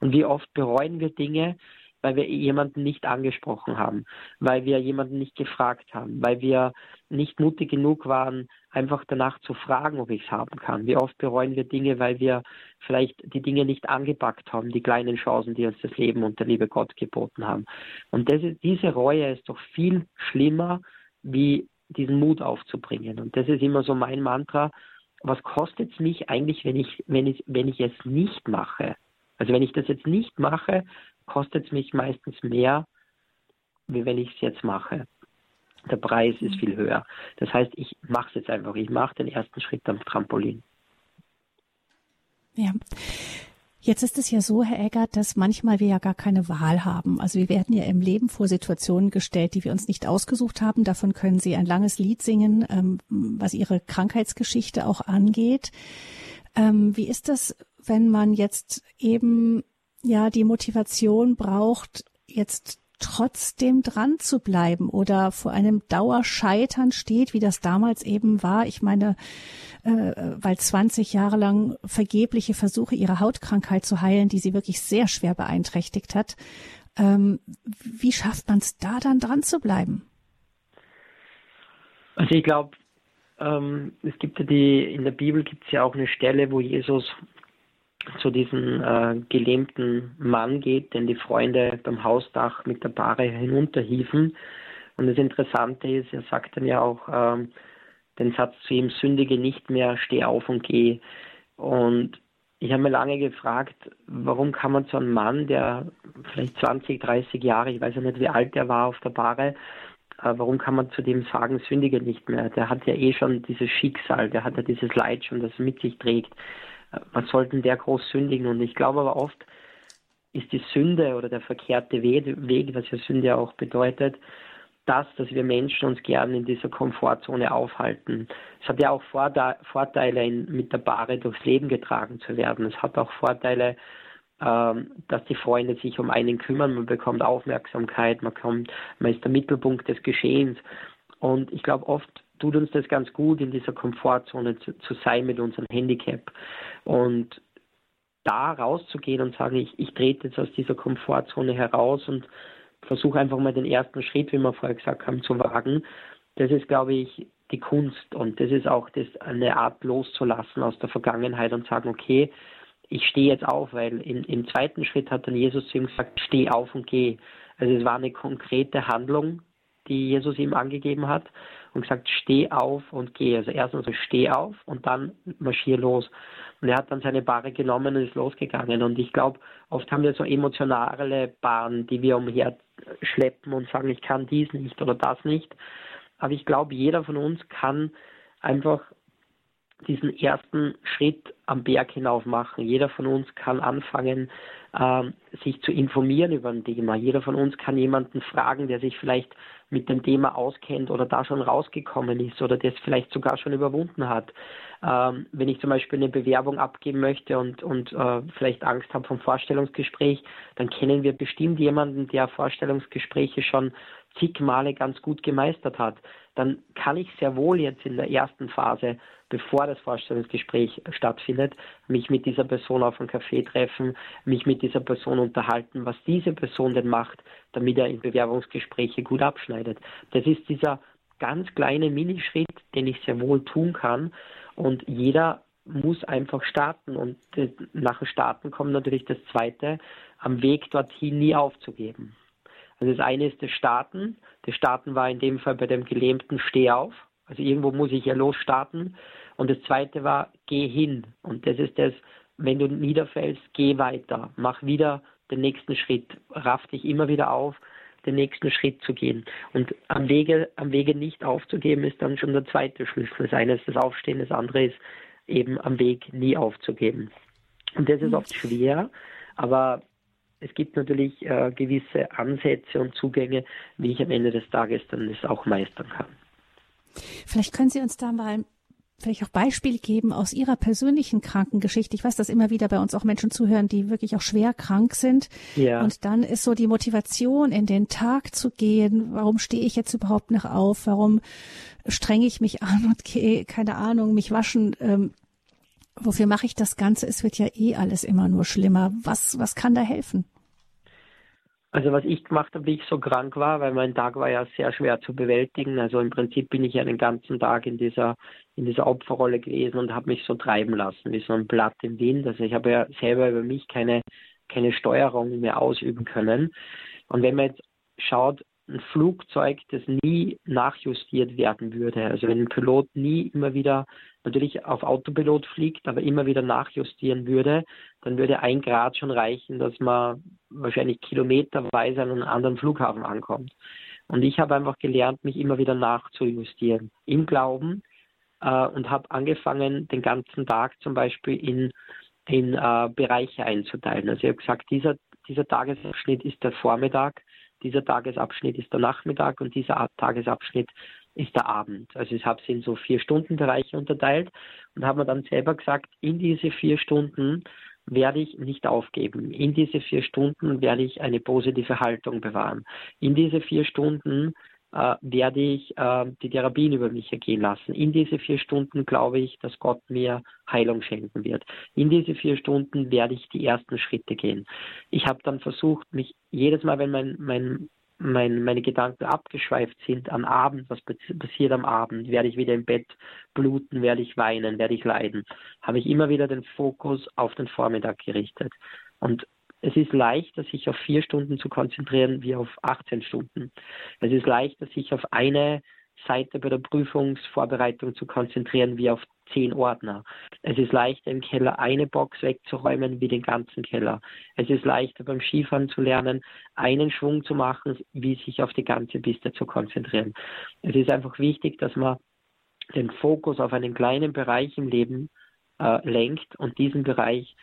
Und wie oft bereuen wir Dinge, weil wir jemanden nicht angesprochen haben, weil wir jemanden nicht gefragt haben, weil wir nicht mutig genug waren, einfach danach zu fragen, ob ich es haben kann. Wie oft bereuen wir Dinge, weil wir vielleicht die Dinge nicht angepackt haben, die kleinen Chancen, die uns das Leben und der liebe Gott geboten haben. Und ist, diese Reue ist doch viel schlimmer, wie diesen Mut aufzubringen. Und das ist immer so mein Mantra. Was kostet es mich eigentlich, wenn ich, wenn ich, wenn ich es nicht mache? Also wenn ich das jetzt nicht mache, kostet es mich meistens mehr, wie wenn ich es jetzt mache. Der Preis ist viel höher. Das heißt, ich mache es jetzt einfach. Ich mache den ersten Schritt am Trampolin. Ja. Jetzt ist es ja so, Herr Eggert, dass manchmal wir ja gar keine Wahl haben. Also wir werden ja im Leben vor Situationen gestellt, die wir uns nicht ausgesucht haben. Davon können Sie ein langes Lied singen, ähm, was Ihre Krankheitsgeschichte auch angeht. Ähm, wie ist das, wenn man jetzt eben ja die Motivation braucht, jetzt trotzdem dran zu bleiben oder vor einem Dauerscheitern steht, wie das damals eben war. Ich meine, äh, weil 20 Jahre lang vergebliche Versuche, ihre Hautkrankheit zu heilen, die sie wirklich sehr schwer beeinträchtigt hat. Ähm, wie schafft man es da dann dran zu bleiben? Also ich glaube, ähm, es gibt ja die, in der Bibel gibt es ja auch eine Stelle, wo Jesus zu diesem äh, gelähmten Mann geht, den die Freunde beim Hausdach mit der Bahre hinunterhiefen. Und das Interessante ist, er sagt dann ja auch ähm, den Satz zu ihm, sündige nicht mehr, steh auf und geh. Und ich habe mir lange gefragt, warum kann man so einen Mann, der vielleicht 20, 30 Jahre, ich weiß ja nicht, wie alt er war auf der Bahre, äh, warum kann man zu dem sagen, sündige nicht mehr? Der hat ja eh schon dieses Schicksal, der hat ja dieses Leid schon, das mit sich trägt was sollten der groß sündigen? Und ich glaube aber oft ist die Sünde oder der verkehrte Weg, was ja Sünde auch bedeutet, das, dass wir Menschen uns gern in dieser Komfortzone aufhalten. Es hat ja auch Vorteile, mit der Bahre durchs Leben getragen zu werden. Es hat auch Vorteile, ähm, dass die Freunde sich um einen kümmern. Man bekommt Aufmerksamkeit, man, kommt, man ist der Mittelpunkt des Geschehens. Und ich glaube, oft tut uns das ganz gut, in dieser Komfortzone zu, zu sein mit unserem Handicap. Und da rauszugehen und sagen, ich, ich trete jetzt aus dieser Komfortzone heraus und versuche einfach mal den ersten Schritt, wie wir vorher gesagt haben, zu wagen. Das ist, glaube ich, die Kunst und das ist auch das, eine Art loszulassen aus der Vergangenheit und sagen, okay, ich stehe jetzt auf, weil im, im zweiten Schritt hat dann Jesus zu ihm gesagt, steh auf und geh. Also es war eine konkrete Handlung, die Jesus ihm angegeben hat und gesagt, steh auf und geh. Also erstens so steh auf und dann marschier los. Und er hat dann seine Bahre genommen und ist losgegangen. Und ich glaube, oft haben wir so emotionale Bahnen, die wir umher schleppen und sagen, ich kann dies nicht oder das nicht. Aber ich glaube, jeder von uns kann einfach diesen ersten Schritt am Berg hinauf machen. Jeder von uns kann anfangen, sich zu informieren über ein Thema. Jeder von uns kann jemanden fragen, der sich vielleicht mit dem Thema auskennt oder da schon rausgekommen ist oder der es vielleicht sogar schon überwunden hat. Ähm, wenn ich zum Beispiel eine Bewerbung abgeben möchte und, und äh, vielleicht Angst habe vom Vorstellungsgespräch, dann kennen wir bestimmt jemanden, der Vorstellungsgespräche schon zig Male ganz gut gemeistert hat. Dann kann ich sehr wohl jetzt in der ersten Phase bevor das Vorstellungsgespräch stattfindet, mich mit dieser Person auf einen Café treffen, mich mit dieser Person unterhalten, was diese Person denn macht, damit er in Bewerbungsgespräche gut abschneidet. Das ist dieser ganz kleine Minischritt, den ich sehr wohl tun kann und jeder muss einfach starten und nach dem Starten kommt natürlich das zweite, am Weg dorthin nie aufzugeben. Also das eine ist das Starten. Das Starten war in dem Fall bei dem Gelähmten Steh auf. Also irgendwo muss ich ja losstarten. Und das zweite war, geh hin. Und das ist das, wenn du niederfällst, geh weiter. Mach wieder den nächsten Schritt. Raff dich immer wieder auf, den nächsten Schritt zu gehen. Und am Wege, am Wege nicht aufzugeben, ist dann schon der zweite Schlüssel. Das eine ist das Aufstehen, das andere ist eben am Weg nie aufzugeben. Und das ist oft schwer, aber es gibt natürlich äh, gewisse Ansätze und Zugänge, wie ich am Ende des Tages dann das auch meistern kann. Vielleicht können Sie uns da mal vielleicht auch Beispiele geben aus Ihrer persönlichen Krankengeschichte. Ich weiß, dass immer wieder bei uns auch Menschen zuhören, die wirklich auch schwer krank sind. Ja. Und dann ist so die Motivation, in den Tag zu gehen. Warum stehe ich jetzt überhaupt noch auf? Warum strenge ich mich an und gehe, keine Ahnung, mich waschen? Ähm, wofür mache ich das Ganze? Es wird ja eh alles immer nur schlimmer. Was, was kann da helfen? Also was ich gemacht habe, wie ich so krank war, weil mein Tag war ja sehr schwer zu bewältigen. Also im Prinzip bin ich ja den ganzen Tag in dieser in dieser Opferrolle gewesen und habe mich so treiben lassen, wie so ein Blatt im Wind. Also ich habe ja selber über mich keine keine Steuerung mehr ausüben können. Und wenn man jetzt schaut, ein Flugzeug, das nie nachjustiert werden würde. Also wenn ein Pilot nie immer wieder natürlich auf Autopilot fliegt, aber immer wieder nachjustieren würde, dann würde ein Grad schon reichen, dass man wahrscheinlich kilometerweise an einem anderen Flughafen ankommt. Und ich habe einfach gelernt, mich immer wieder nachzujustieren. Im Glauben äh, und habe angefangen, den ganzen Tag zum Beispiel in, in äh, Bereiche einzuteilen. Also ich habe gesagt, dieser, dieser Tagesabschnitt ist der Vormittag, dieser Tagesabschnitt ist der Nachmittag und dieser Tagesabschnitt ist der Abend. Also ich habe sie in so vier Stunden unterteilt und habe mir dann selber gesagt, in diese vier Stunden werde ich nicht aufgeben. In diese vier Stunden werde ich eine positive Haltung bewahren. In diese vier Stunden äh, werde ich äh, die Therapien über mich ergehen lassen. In diese vier Stunden glaube ich, dass Gott mir Heilung schenken wird. In diese vier Stunden werde ich die ersten Schritte gehen. Ich habe dann versucht, mich jedes Mal, wenn mein, mein, mein, meine Gedanken abgeschweift sind am Abend, was passiert am Abend, werde ich wieder im Bett bluten, werde ich weinen, werde ich leiden, habe ich immer wieder den Fokus auf den Vormittag gerichtet. Und es ist leichter, sich auf vier Stunden zu konzentrieren, wie auf 18 Stunden. Es ist leichter, sich auf eine Seite bei der Prüfungsvorbereitung zu konzentrieren, wie auf zehn Ordner. Es ist leichter im Keller eine Box wegzuräumen wie den ganzen Keller. Es ist leichter beim Skifahren zu lernen, einen Schwung zu machen, wie sich auf die ganze Piste zu konzentrieren. Es ist einfach wichtig, dass man den Fokus auf einen kleinen Bereich im Leben äh, lenkt und diesen Bereich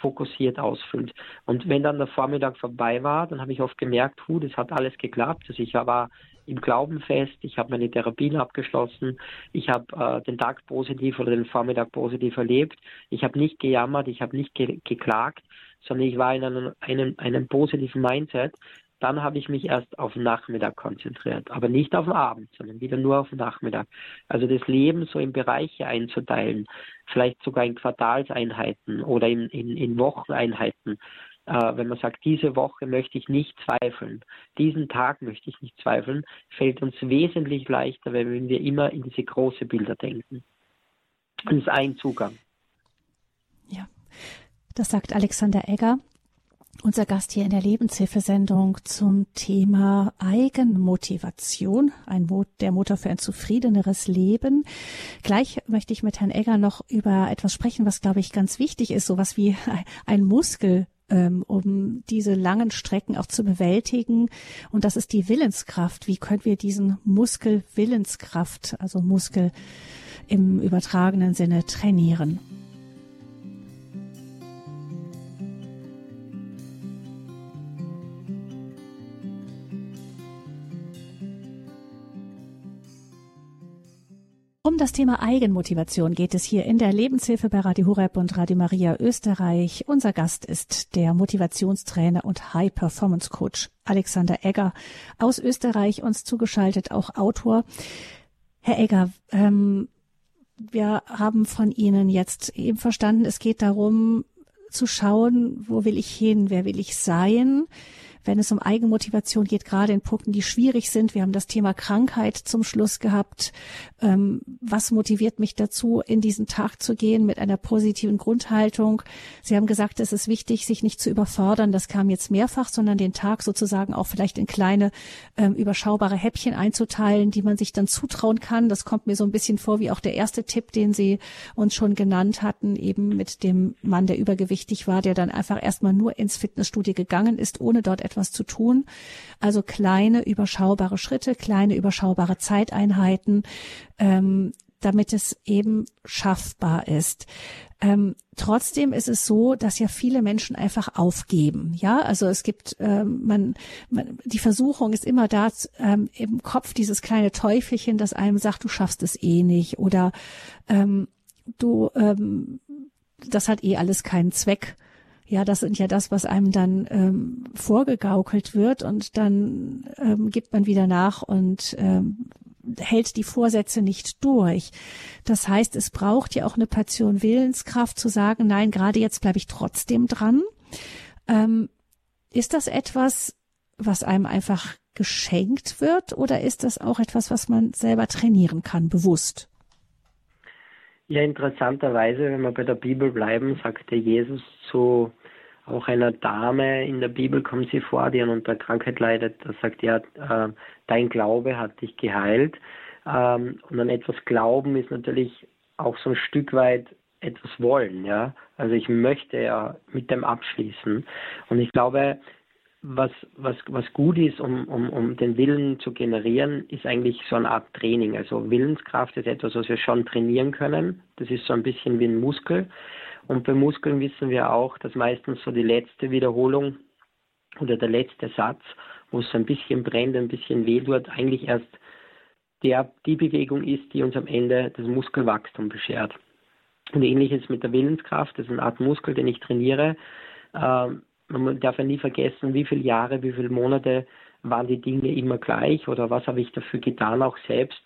fokussiert ausfüllt. Und wenn dann der Vormittag vorbei war, dann habe ich oft gemerkt, hu, das hat alles geklappt. Also ich war im Glauben fest, ich habe meine Therapien abgeschlossen, ich habe äh, den Tag positiv oder den Vormittag positiv erlebt. Ich habe nicht gejammert, ich habe nicht ge geklagt, sondern ich war in einem, einem, einem positiven Mindset dann habe ich mich erst auf den Nachmittag konzentriert, aber nicht auf den Abend, sondern wieder nur auf den Nachmittag. Also das Leben so in Bereiche einzuteilen, vielleicht sogar in Quartalseinheiten oder in, in, in Wocheneinheiten. Äh, wenn man sagt, diese Woche möchte ich nicht zweifeln, diesen Tag möchte ich nicht zweifeln, fällt uns wesentlich leichter, wenn wir immer in diese großen Bilder denken. Das ist ein Zugang. Ja, das sagt Alexander Egger unser Gast hier in der Lebenshilfesendung zum Thema Eigenmotivation, ein Mo der Motor für ein zufriedeneres Leben. Gleich möchte ich mit Herrn Egger noch über etwas sprechen, was, glaube ich, ganz wichtig ist, sowas wie ein Muskel ähm, um diese langen Strecken auch zu bewältigen. Und das ist die Willenskraft. Wie können wir diesen Muskel Willenskraft, also Muskel im übertragenen Sinne trainieren. Das Thema Eigenmotivation geht es hier in der Lebenshilfe bei Radio Horeb und Radio Maria Österreich. Unser Gast ist der Motivationstrainer und High Performance Coach Alexander Egger aus Österreich, uns zugeschaltet, auch Autor. Herr Egger, ähm, wir haben von Ihnen jetzt eben verstanden, es geht darum zu schauen, wo will ich hin, wer will ich sein, wenn es um Eigenmotivation geht, gerade in Punkten, die schwierig sind. Wir haben das Thema Krankheit zum Schluss gehabt. Ähm, was motiviert mich dazu, in diesen Tag zu gehen mit einer positiven Grundhaltung? Sie haben gesagt, es ist wichtig, sich nicht zu überfordern. Das kam jetzt mehrfach, sondern den Tag sozusagen auch vielleicht in kleine, ähm, überschaubare Häppchen einzuteilen, die man sich dann zutrauen kann. Das kommt mir so ein bisschen vor wie auch der erste Tipp, den Sie uns schon genannt hatten, eben mit dem Mann, der übergewichtig war, der dann einfach erstmal nur ins Fitnessstudio gegangen ist, ohne dort etwas zu tun. Also kleine, überschaubare Schritte, kleine, überschaubare Zeiteinheiten, ähm, damit es eben schaffbar ist. Ähm, trotzdem ist es so, dass ja viele Menschen einfach aufgeben. Ja, also es gibt, ähm, man, man, die Versuchung ist immer da ähm, im Kopf dieses kleine Teufelchen, das einem sagt, du schaffst es eh nicht oder ähm, du, ähm, das hat eh alles keinen Zweck. Ja, das sind ja das, was einem dann ähm, vorgegaukelt wird und dann ähm, gibt man wieder nach und ähm, hält die Vorsätze nicht durch. Das heißt, es braucht ja auch eine Portion Willenskraft zu sagen, nein, gerade jetzt bleibe ich trotzdem dran. Ähm, ist das etwas, was einem einfach geschenkt wird oder ist das auch etwas, was man selber trainieren kann, bewusst? Ja, interessanterweise, wenn wir bei der Bibel bleiben, sagte Jesus zu auch einer Dame in der Bibel kommt sie vor, die an unter Krankheit leidet. Da sagt ja, äh, dein Glaube hat dich geheilt. Ähm, und an etwas Glauben ist natürlich auch so ein Stück weit etwas wollen, ja. Also ich möchte ja mit dem abschließen. Und ich glaube, was, was, was gut ist, um, um, um den Willen zu generieren, ist eigentlich so eine Art Training. Also Willenskraft ist etwas, was wir schon trainieren können. Das ist so ein bisschen wie ein Muskel. Und bei Muskeln wissen wir auch, dass meistens so die letzte Wiederholung oder der letzte Satz, wo es ein bisschen brennt, ein bisschen weh tut, eigentlich erst der, die Bewegung ist, die uns am Ende das Muskelwachstum beschert. Und ähnliches mit der Willenskraft, das ist eine Art Muskel, den ich trainiere. Ähm, man darf ja nie vergessen, wie viele Jahre, wie viele Monate waren die Dinge immer gleich oder was habe ich dafür getan, auch selbst,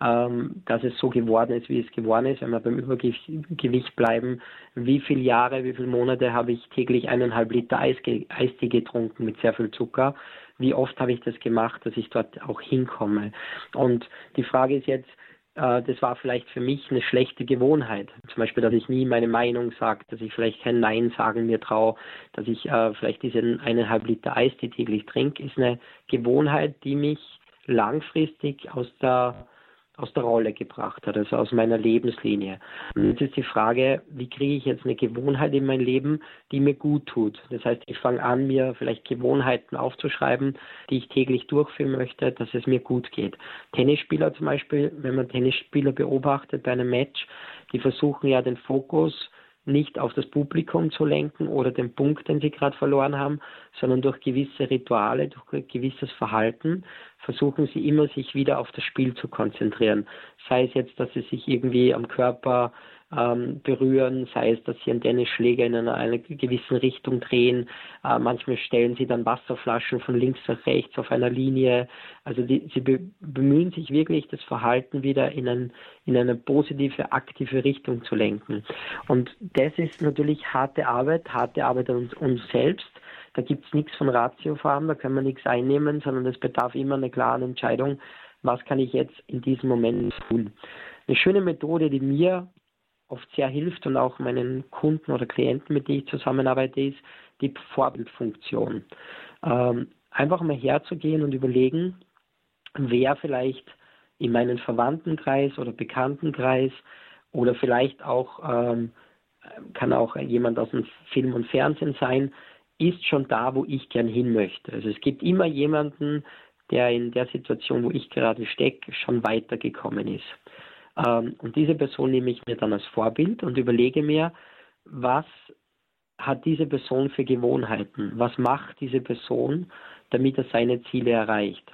ähm, dass es so geworden ist, wie es geworden ist. Wenn wir beim Übergewicht bleiben, wie viele Jahre, wie viele Monate habe ich täglich eineinhalb Liter Eistee getrunken mit sehr viel Zucker? Wie oft habe ich das gemacht, dass ich dort auch hinkomme? Und die Frage ist jetzt, äh, das war vielleicht für mich eine schlechte Gewohnheit. Zum Beispiel, dass ich nie meine Meinung sage, dass ich vielleicht kein Nein sagen mir traue, dass ich äh, vielleicht diesen eineinhalb Liter Eistee täglich trinke, ist eine Gewohnheit, die mich langfristig aus der aus der Rolle gebracht hat, also aus meiner Lebenslinie. Und jetzt ist die Frage, wie kriege ich jetzt eine Gewohnheit in mein Leben, die mir gut tut? Das heißt, ich fange an, mir vielleicht Gewohnheiten aufzuschreiben, die ich täglich durchführen möchte, dass es mir gut geht. Tennisspieler zum Beispiel, wenn man Tennisspieler beobachtet bei einem Match, die versuchen ja den Fokus nicht auf das Publikum zu lenken oder den Punkt, den sie gerade verloren haben, sondern durch gewisse Rituale, durch gewisses Verhalten versuchen sie immer, sich wieder auf das Spiel zu konzentrieren. Sei es jetzt, dass sie sich irgendwie am Körper ähm, berühren, sei es, dass sie einen Tennisschläger in einer, einer gewissen Richtung drehen. Äh, manchmal stellen sie dann Wasserflaschen von links nach rechts auf einer Linie. Also die, sie be bemühen sich wirklich, das Verhalten wieder in, ein, in eine positive, aktive Richtung zu lenken. Und das ist natürlich harte Arbeit, harte Arbeit an uns, uns selbst. Da gibt es nichts von Ratio fahren, da können wir nichts einnehmen, sondern es bedarf immer einer klaren Entscheidung, was kann ich jetzt in diesem Moment tun. Eine schöne Methode, die mir oft sehr hilft und auch meinen Kunden oder Klienten, mit denen ich zusammenarbeite, ist die Vorbildfunktion. Ähm, einfach mal herzugehen und überlegen, wer vielleicht in meinem Verwandtenkreis oder Bekanntenkreis oder vielleicht auch ähm, kann auch jemand aus dem Film und Fernsehen sein, ist schon da, wo ich gern hin möchte. Also es gibt immer jemanden, der in der Situation, wo ich gerade stecke, schon weitergekommen ist. Ähm, und diese Person nehme ich mir dann als Vorbild und überlege mir, was hat diese Person für Gewohnheiten? Was macht diese Person, damit er seine Ziele erreicht?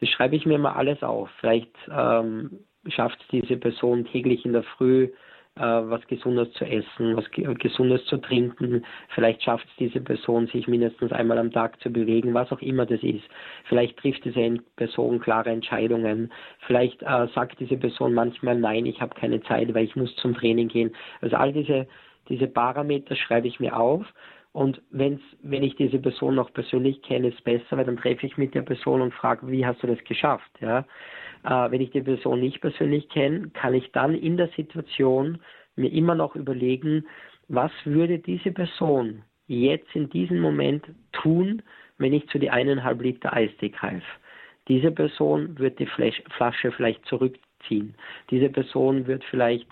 Das schreibe ich mir mal alles auf. Vielleicht ähm, schafft es diese Person täglich in der Früh was Gesundes zu essen, was Gesundes zu trinken. Vielleicht schafft es diese Person, sich mindestens einmal am Tag zu bewegen, was auch immer das ist. Vielleicht trifft diese Person klare Entscheidungen. Vielleicht äh, sagt diese Person manchmal, nein, ich habe keine Zeit, weil ich muss zum Training gehen. Also all diese, diese Parameter schreibe ich mir auf. Und wenn's, wenn ich diese Person noch persönlich kenne, ist es besser, weil dann treffe ich mit der Person und frage, wie hast du das geschafft? Ja? Äh, wenn ich die Person nicht persönlich kenne, kann ich dann in der Situation mir immer noch überlegen, was würde diese Person jetzt in diesem Moment tun, wenn ich zu die eineinhalb Liter Eistee greife. Diese Person wird die Flasche vielleicht zurückziehen. Diese Person wird vielleicht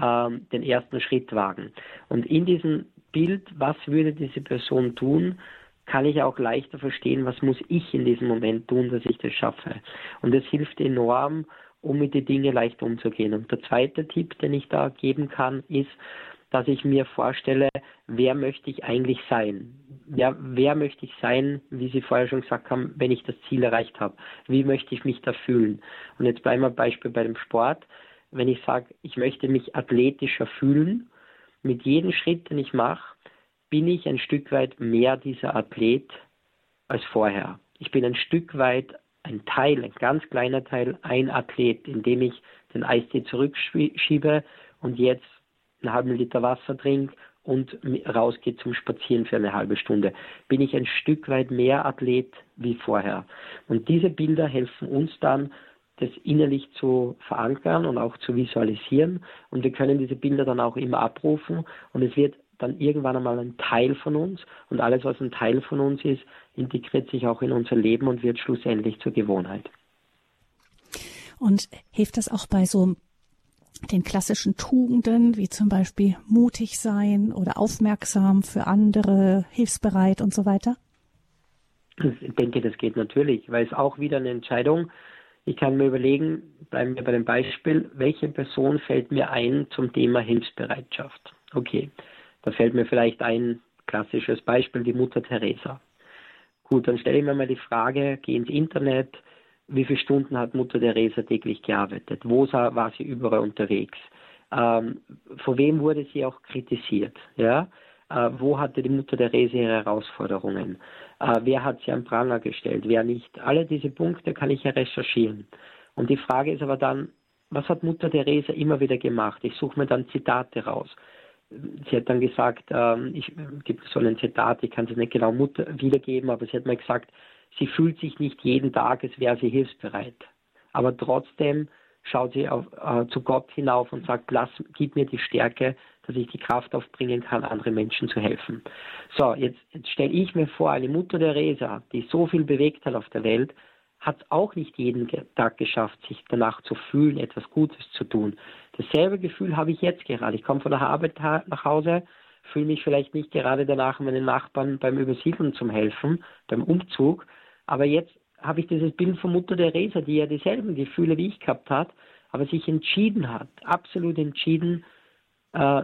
ähm, den ersten Schritt wagen. Und in diesem Bild, was würde diese Person tun, kann ich auch leichter verstehen, was muss ich in diesem Moment tun, dass ich das schaffe. Und das hilft enorm, um mit den Dingen leicht umzugehen. Und der zweite Tipp, den ich da geben kann, ist, dass ich mir vorstelle, wer möchte ich eigentlich sein? Ja, wer möchte ich sein, wie Sie vorher schon gesagt haben, wenn ich das Ziel erreicht habe? Wie möchte ich mich da fühlen? Und jetzt bleiben wir Beispiel bei dem Sport. Wenn ich sage, ich möchte mich athletischer fühlen, mit jedem Schritt, den ich mache, bin ich ein Stück weit mehr dieser Athlet als vorher. Ich bin ein Stück weit ein Teil, ein ganz kleiner Teil, ein Athlet, indem ich den Eistee zurückschiebe und jetzt einen halben Liter Wasser trinke und rausgehe zum Spazieren für eine halbe Stunde. Bin ich ein Stück weit mehr Athlet wie vorher. Und diese Bilder helfen uns dann, das innerlich zu verankern und auch zu visualisieren. Und wir können diese Bilder dann auch immer abrufen und es wird dann irgendwann einmal ein Teil von uns und alles, was ein Teil von uns ist, integriert sich auch in unser Leben und wird schlussendlich zur Gewohnheit. Und hilft das auch bei so den klassischen Tugenden, wie zum Beispiel mutig sein oder aufmerksam für andere, hilfsbereit und so weiter? Ich denke, das geht natürlich, weil es auch wieder eine Entscheidung. Ich kann mir überlegen, bleiben wir bei dem Beispiel, welche Person fällt mir ein zum Thema Hilfsbereitschaft? Okay, da fällt mir vielleicht ein klassisches Beispiel, die Mutter Teresa. Gut, dann stelle ich mir mal die Frage, gehe ins Internet, wie viele Stunden hat Mutter Teresa täglich gearbeitet? Wo war sie überall unterwegs? Ähm, vor wem wurde sie auch kritisiert? Ja? Äh, wo hatte die Mutter Teresa ihre Herausforderungen? Äh, wer hat sie an Pranger gestellt? Wer nicht? Alle diese Punkte kann ich ja recherchieren. Und die Frage ist aber dann, was hat Mutter Teresa immer wieder gemacht? Ich suche mir dann Zitate raus sie hat dann gesagt, ähm, ich gibt so ein Zitat, ich kann es nicht genau wiedergeben, aber sie hat mir gesagt, sie fühlt sich nicht jeden Tag, als wäre sie hilfsbereit. Aber trotzdem schaut sie auf, äh, zu Gott hinauf und sagt, lass, gib mir die Stärke, dass ich die Kraft aufbringen kann, anderen Menschen zu helfen. So, jetzt, jetzt stelle ich mir vor, eine Mutter Teresa, die so viel bewegt hat auf der Welt, hat es auch nicht jeden Tag geschafft, sich danach zu fühlen, etwas Gutes zu tun. Dasselbe Gefühl habe ich jetzt gerade. Ich komme von der Arbeit nach Hause, fühle mich vielleicht nicht gerade danach, meinen Nachbarn beim Übersiedeln zum Helfen, beim Umzug, aber jetzt habe ich dieses Bild von Mutter Teresa, die ja dieselben Gefühle wie ich gehabt hat, aber sich entschieden hat, absolut entschieden, äh,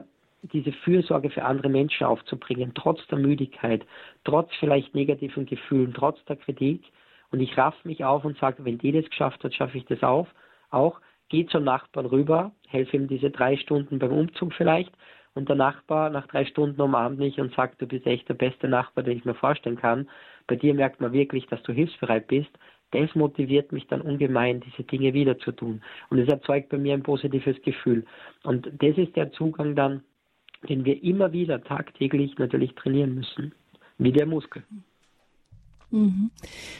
diese Fürsorge für andere Menschen aufzubringen, trotz der Müdigkeit, trotz vielleicht negativen Gefühlen, trotz der Kritik. Und ich raff mich auf und sage, wenn die das geschafft hat, schaffe ich das auf, auch. Geh zum Nachbarn rüber, helfe ihm diese drei Stunden beim Umzug vielleicht und der Nachbar nach drei Stunden umarmt mich und sagt, du bist echt der beste Nachbar, den ich mir vorstellen kann. Bei dir merkt man wirklich, dass du hilfsbereit bist. Das motiviert mich dann ungemein, diese Dinge wieder zu tun. Und es erzeugt bei mir ein positives Gefühl. Und das ist der Zugang dann, den wir immer wieder tagtäglich natürlich trainieren müssen. Wie der Muskel. Mhm.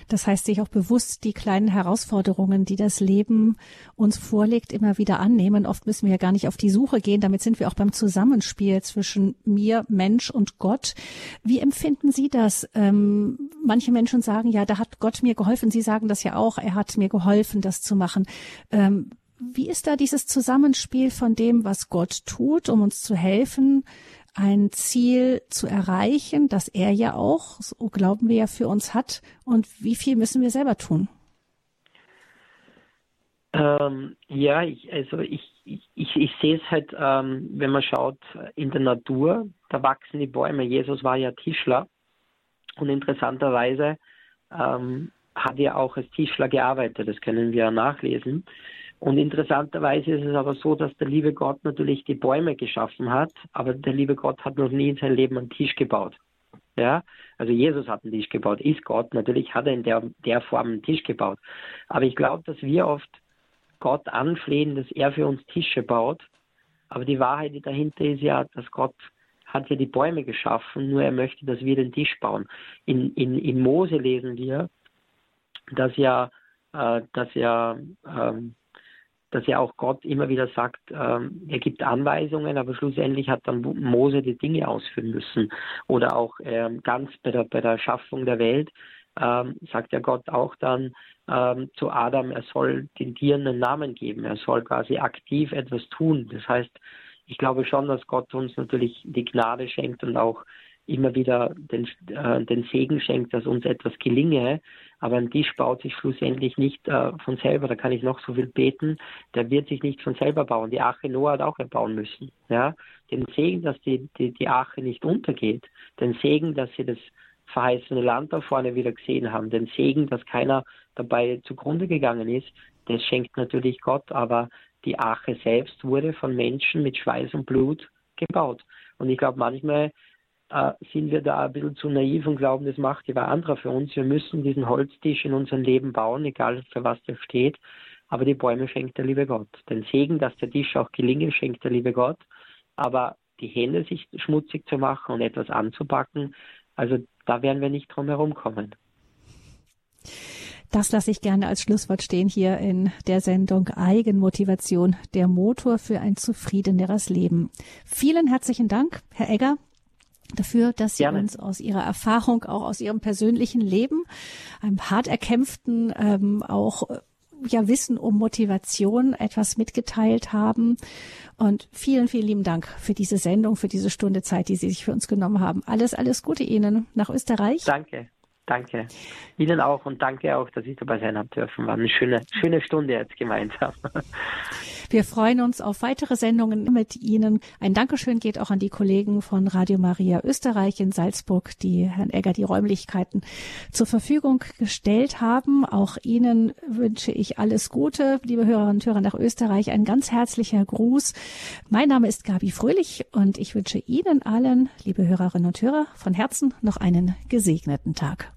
Das heißt, sich auch bewusst die kleinen Herausforderungen, die das Leben uns vorlegt, immer wieder annehmen. Oft müssen wir ja gar nicht auf die Suche gehen. Damit sind wir auch beim Zusammenspiel zwischen mir, Mensch und Gott. Wie empfinden Sie das? Ähm, manche Menschen sagen, ja, da hat Gott mir geholfen. Sie sagen das ja auch. Er hat mir geholfen, das zu machen. Ähm, wie ist da dieses Zusammenspiel von dem, was Gott tut, um uns zu helfen, ein Ziel zu erreichen, das er ja auch, so glauben wir ja, für uns hat. Und wie viel müssen wir selber tun? Ähm, ja, ich, also ich, ich, ich, sehe es halt, ähm, wenn man schaut in der Natur, da wachsen die Bäume. Jesus war ja Tischler und interessanterweise ähm, hat er auch als Tischler gearbeitet, das können wir nachlesen. Und interessanterweise ist es aber so, dass der liebe Gott natürlich die Bäume geschaffen hat, aber der liebe Gott hat noch nie in seinem Leben einen Tisch gebaut. Ja, also Jesus hat einen Tisch gebaut, ist Gott. Natürlich hat er in der, der Form einen Tisch gebaut. Aber ich glaube, dass wir oft Gott anflehen, dass er für uns Tische baut. Aber die Wahrheit die dahinter ist ja, dass Gott hat ja die Bäume geschaffen, nur er möchte, dass wir den Tisch bauen. In, in, in Mose lesen wir, dass ja, äh, dass ja, ähm, dass ja auch Gott immer wieder sagt, ähm, er gibt Anweisungen, aber schlussendlich hat dann Mose die Dinge ausführen müssen. Oder auch ähm, ganz bei der, bei der Schaffung der Welt ähm, sagt ja Gott auch dann ähm, zu Adam, er soll den Tieren einen Namen geben, er soll quasi aktiv etwas tun. Das heißt, ich glaube schon, dass Gott uns natürlich die Gnade schenkt und auch immer wieder den, äh, den Segen schenkt, dass uns etwas gelinge. Aber ein Tisch baut sich schlussendlich nicht äh, von selber. Da kann ich noch so viel beten. Der wird sich nicht von selber bauen. Die Arche Noah hat auch erbauen müssen. Ja, den Segen, dass die, die, die Arche nicht untergeht. Den Segen, dass sie das verheißene Land da vorne wieder gesehen haben. Den Segen, dass keiner dabei zugrunde gegangen ist, das schenkt natürlich Gott, aber die Arche selbst wurde von Menschen mit Schweiß und Blut gebaut. Und ich glaube, manchmal äh, sind wir da ein bisschen zu naiv und glauben, das macht jeder andere für uns. Wir müssen diesen Holztisch in unserem Leben bauen, egal für was der steht. Aber die Bäume schenkt der liebe Gott. Den Segen, dass der Tisch auch gelinge, schenkt der liebe Gott. Aber die Hände sich schmutzig zu machen und etwas anzupacken, also da werden wir nicht drum herum kommen. Das lasse ich gerne als Schlusswort stehen hier in der Sendung Eigenmotivation, der Motor für ein zufriedeneres Leben. Vielen herzlichen Dank, Herr Egger, dafür, dass Sie gerne. uns aus Ihrer Erfahrung, auch aus Ihrem persönlichen Leben, einem hart erkämpften, ähm, auch äh, ja Wissen um Motivation etwas mitgeteilt haben. Und vielen, vielen lieben Dank für diese Sendung, für diese Stunde Zeit, die Sie sich für uns genommen haben. Alles, alles Gute Ihnen nach Österreich. Danke. Danke. Ihnen auch und danke auch, dass ich dabei sein habe dürfen. War eine schöne, schöne Stunde jetzt gemeinsam. Wir freuen uns auf weitere Sendungen mit Ihnen. Ein Dankeschön geht auch an die Kollegen von Radio Maria Österreich in Salzburg, die Herrn Egger die Räumlichkeiten zur Verfügung gestellt haben. Auch Ihnen wünsche ich alles Gute, liebe Hörerinnen und Hörer nach Österreich. Ein ganz herzlicher Gruß. Mein Name ist Gabi Fröhlich und ich wünsche Ihnen allen, liebe Hörerinnen und Hörer, von Herzen noch einen gesegneten Tag.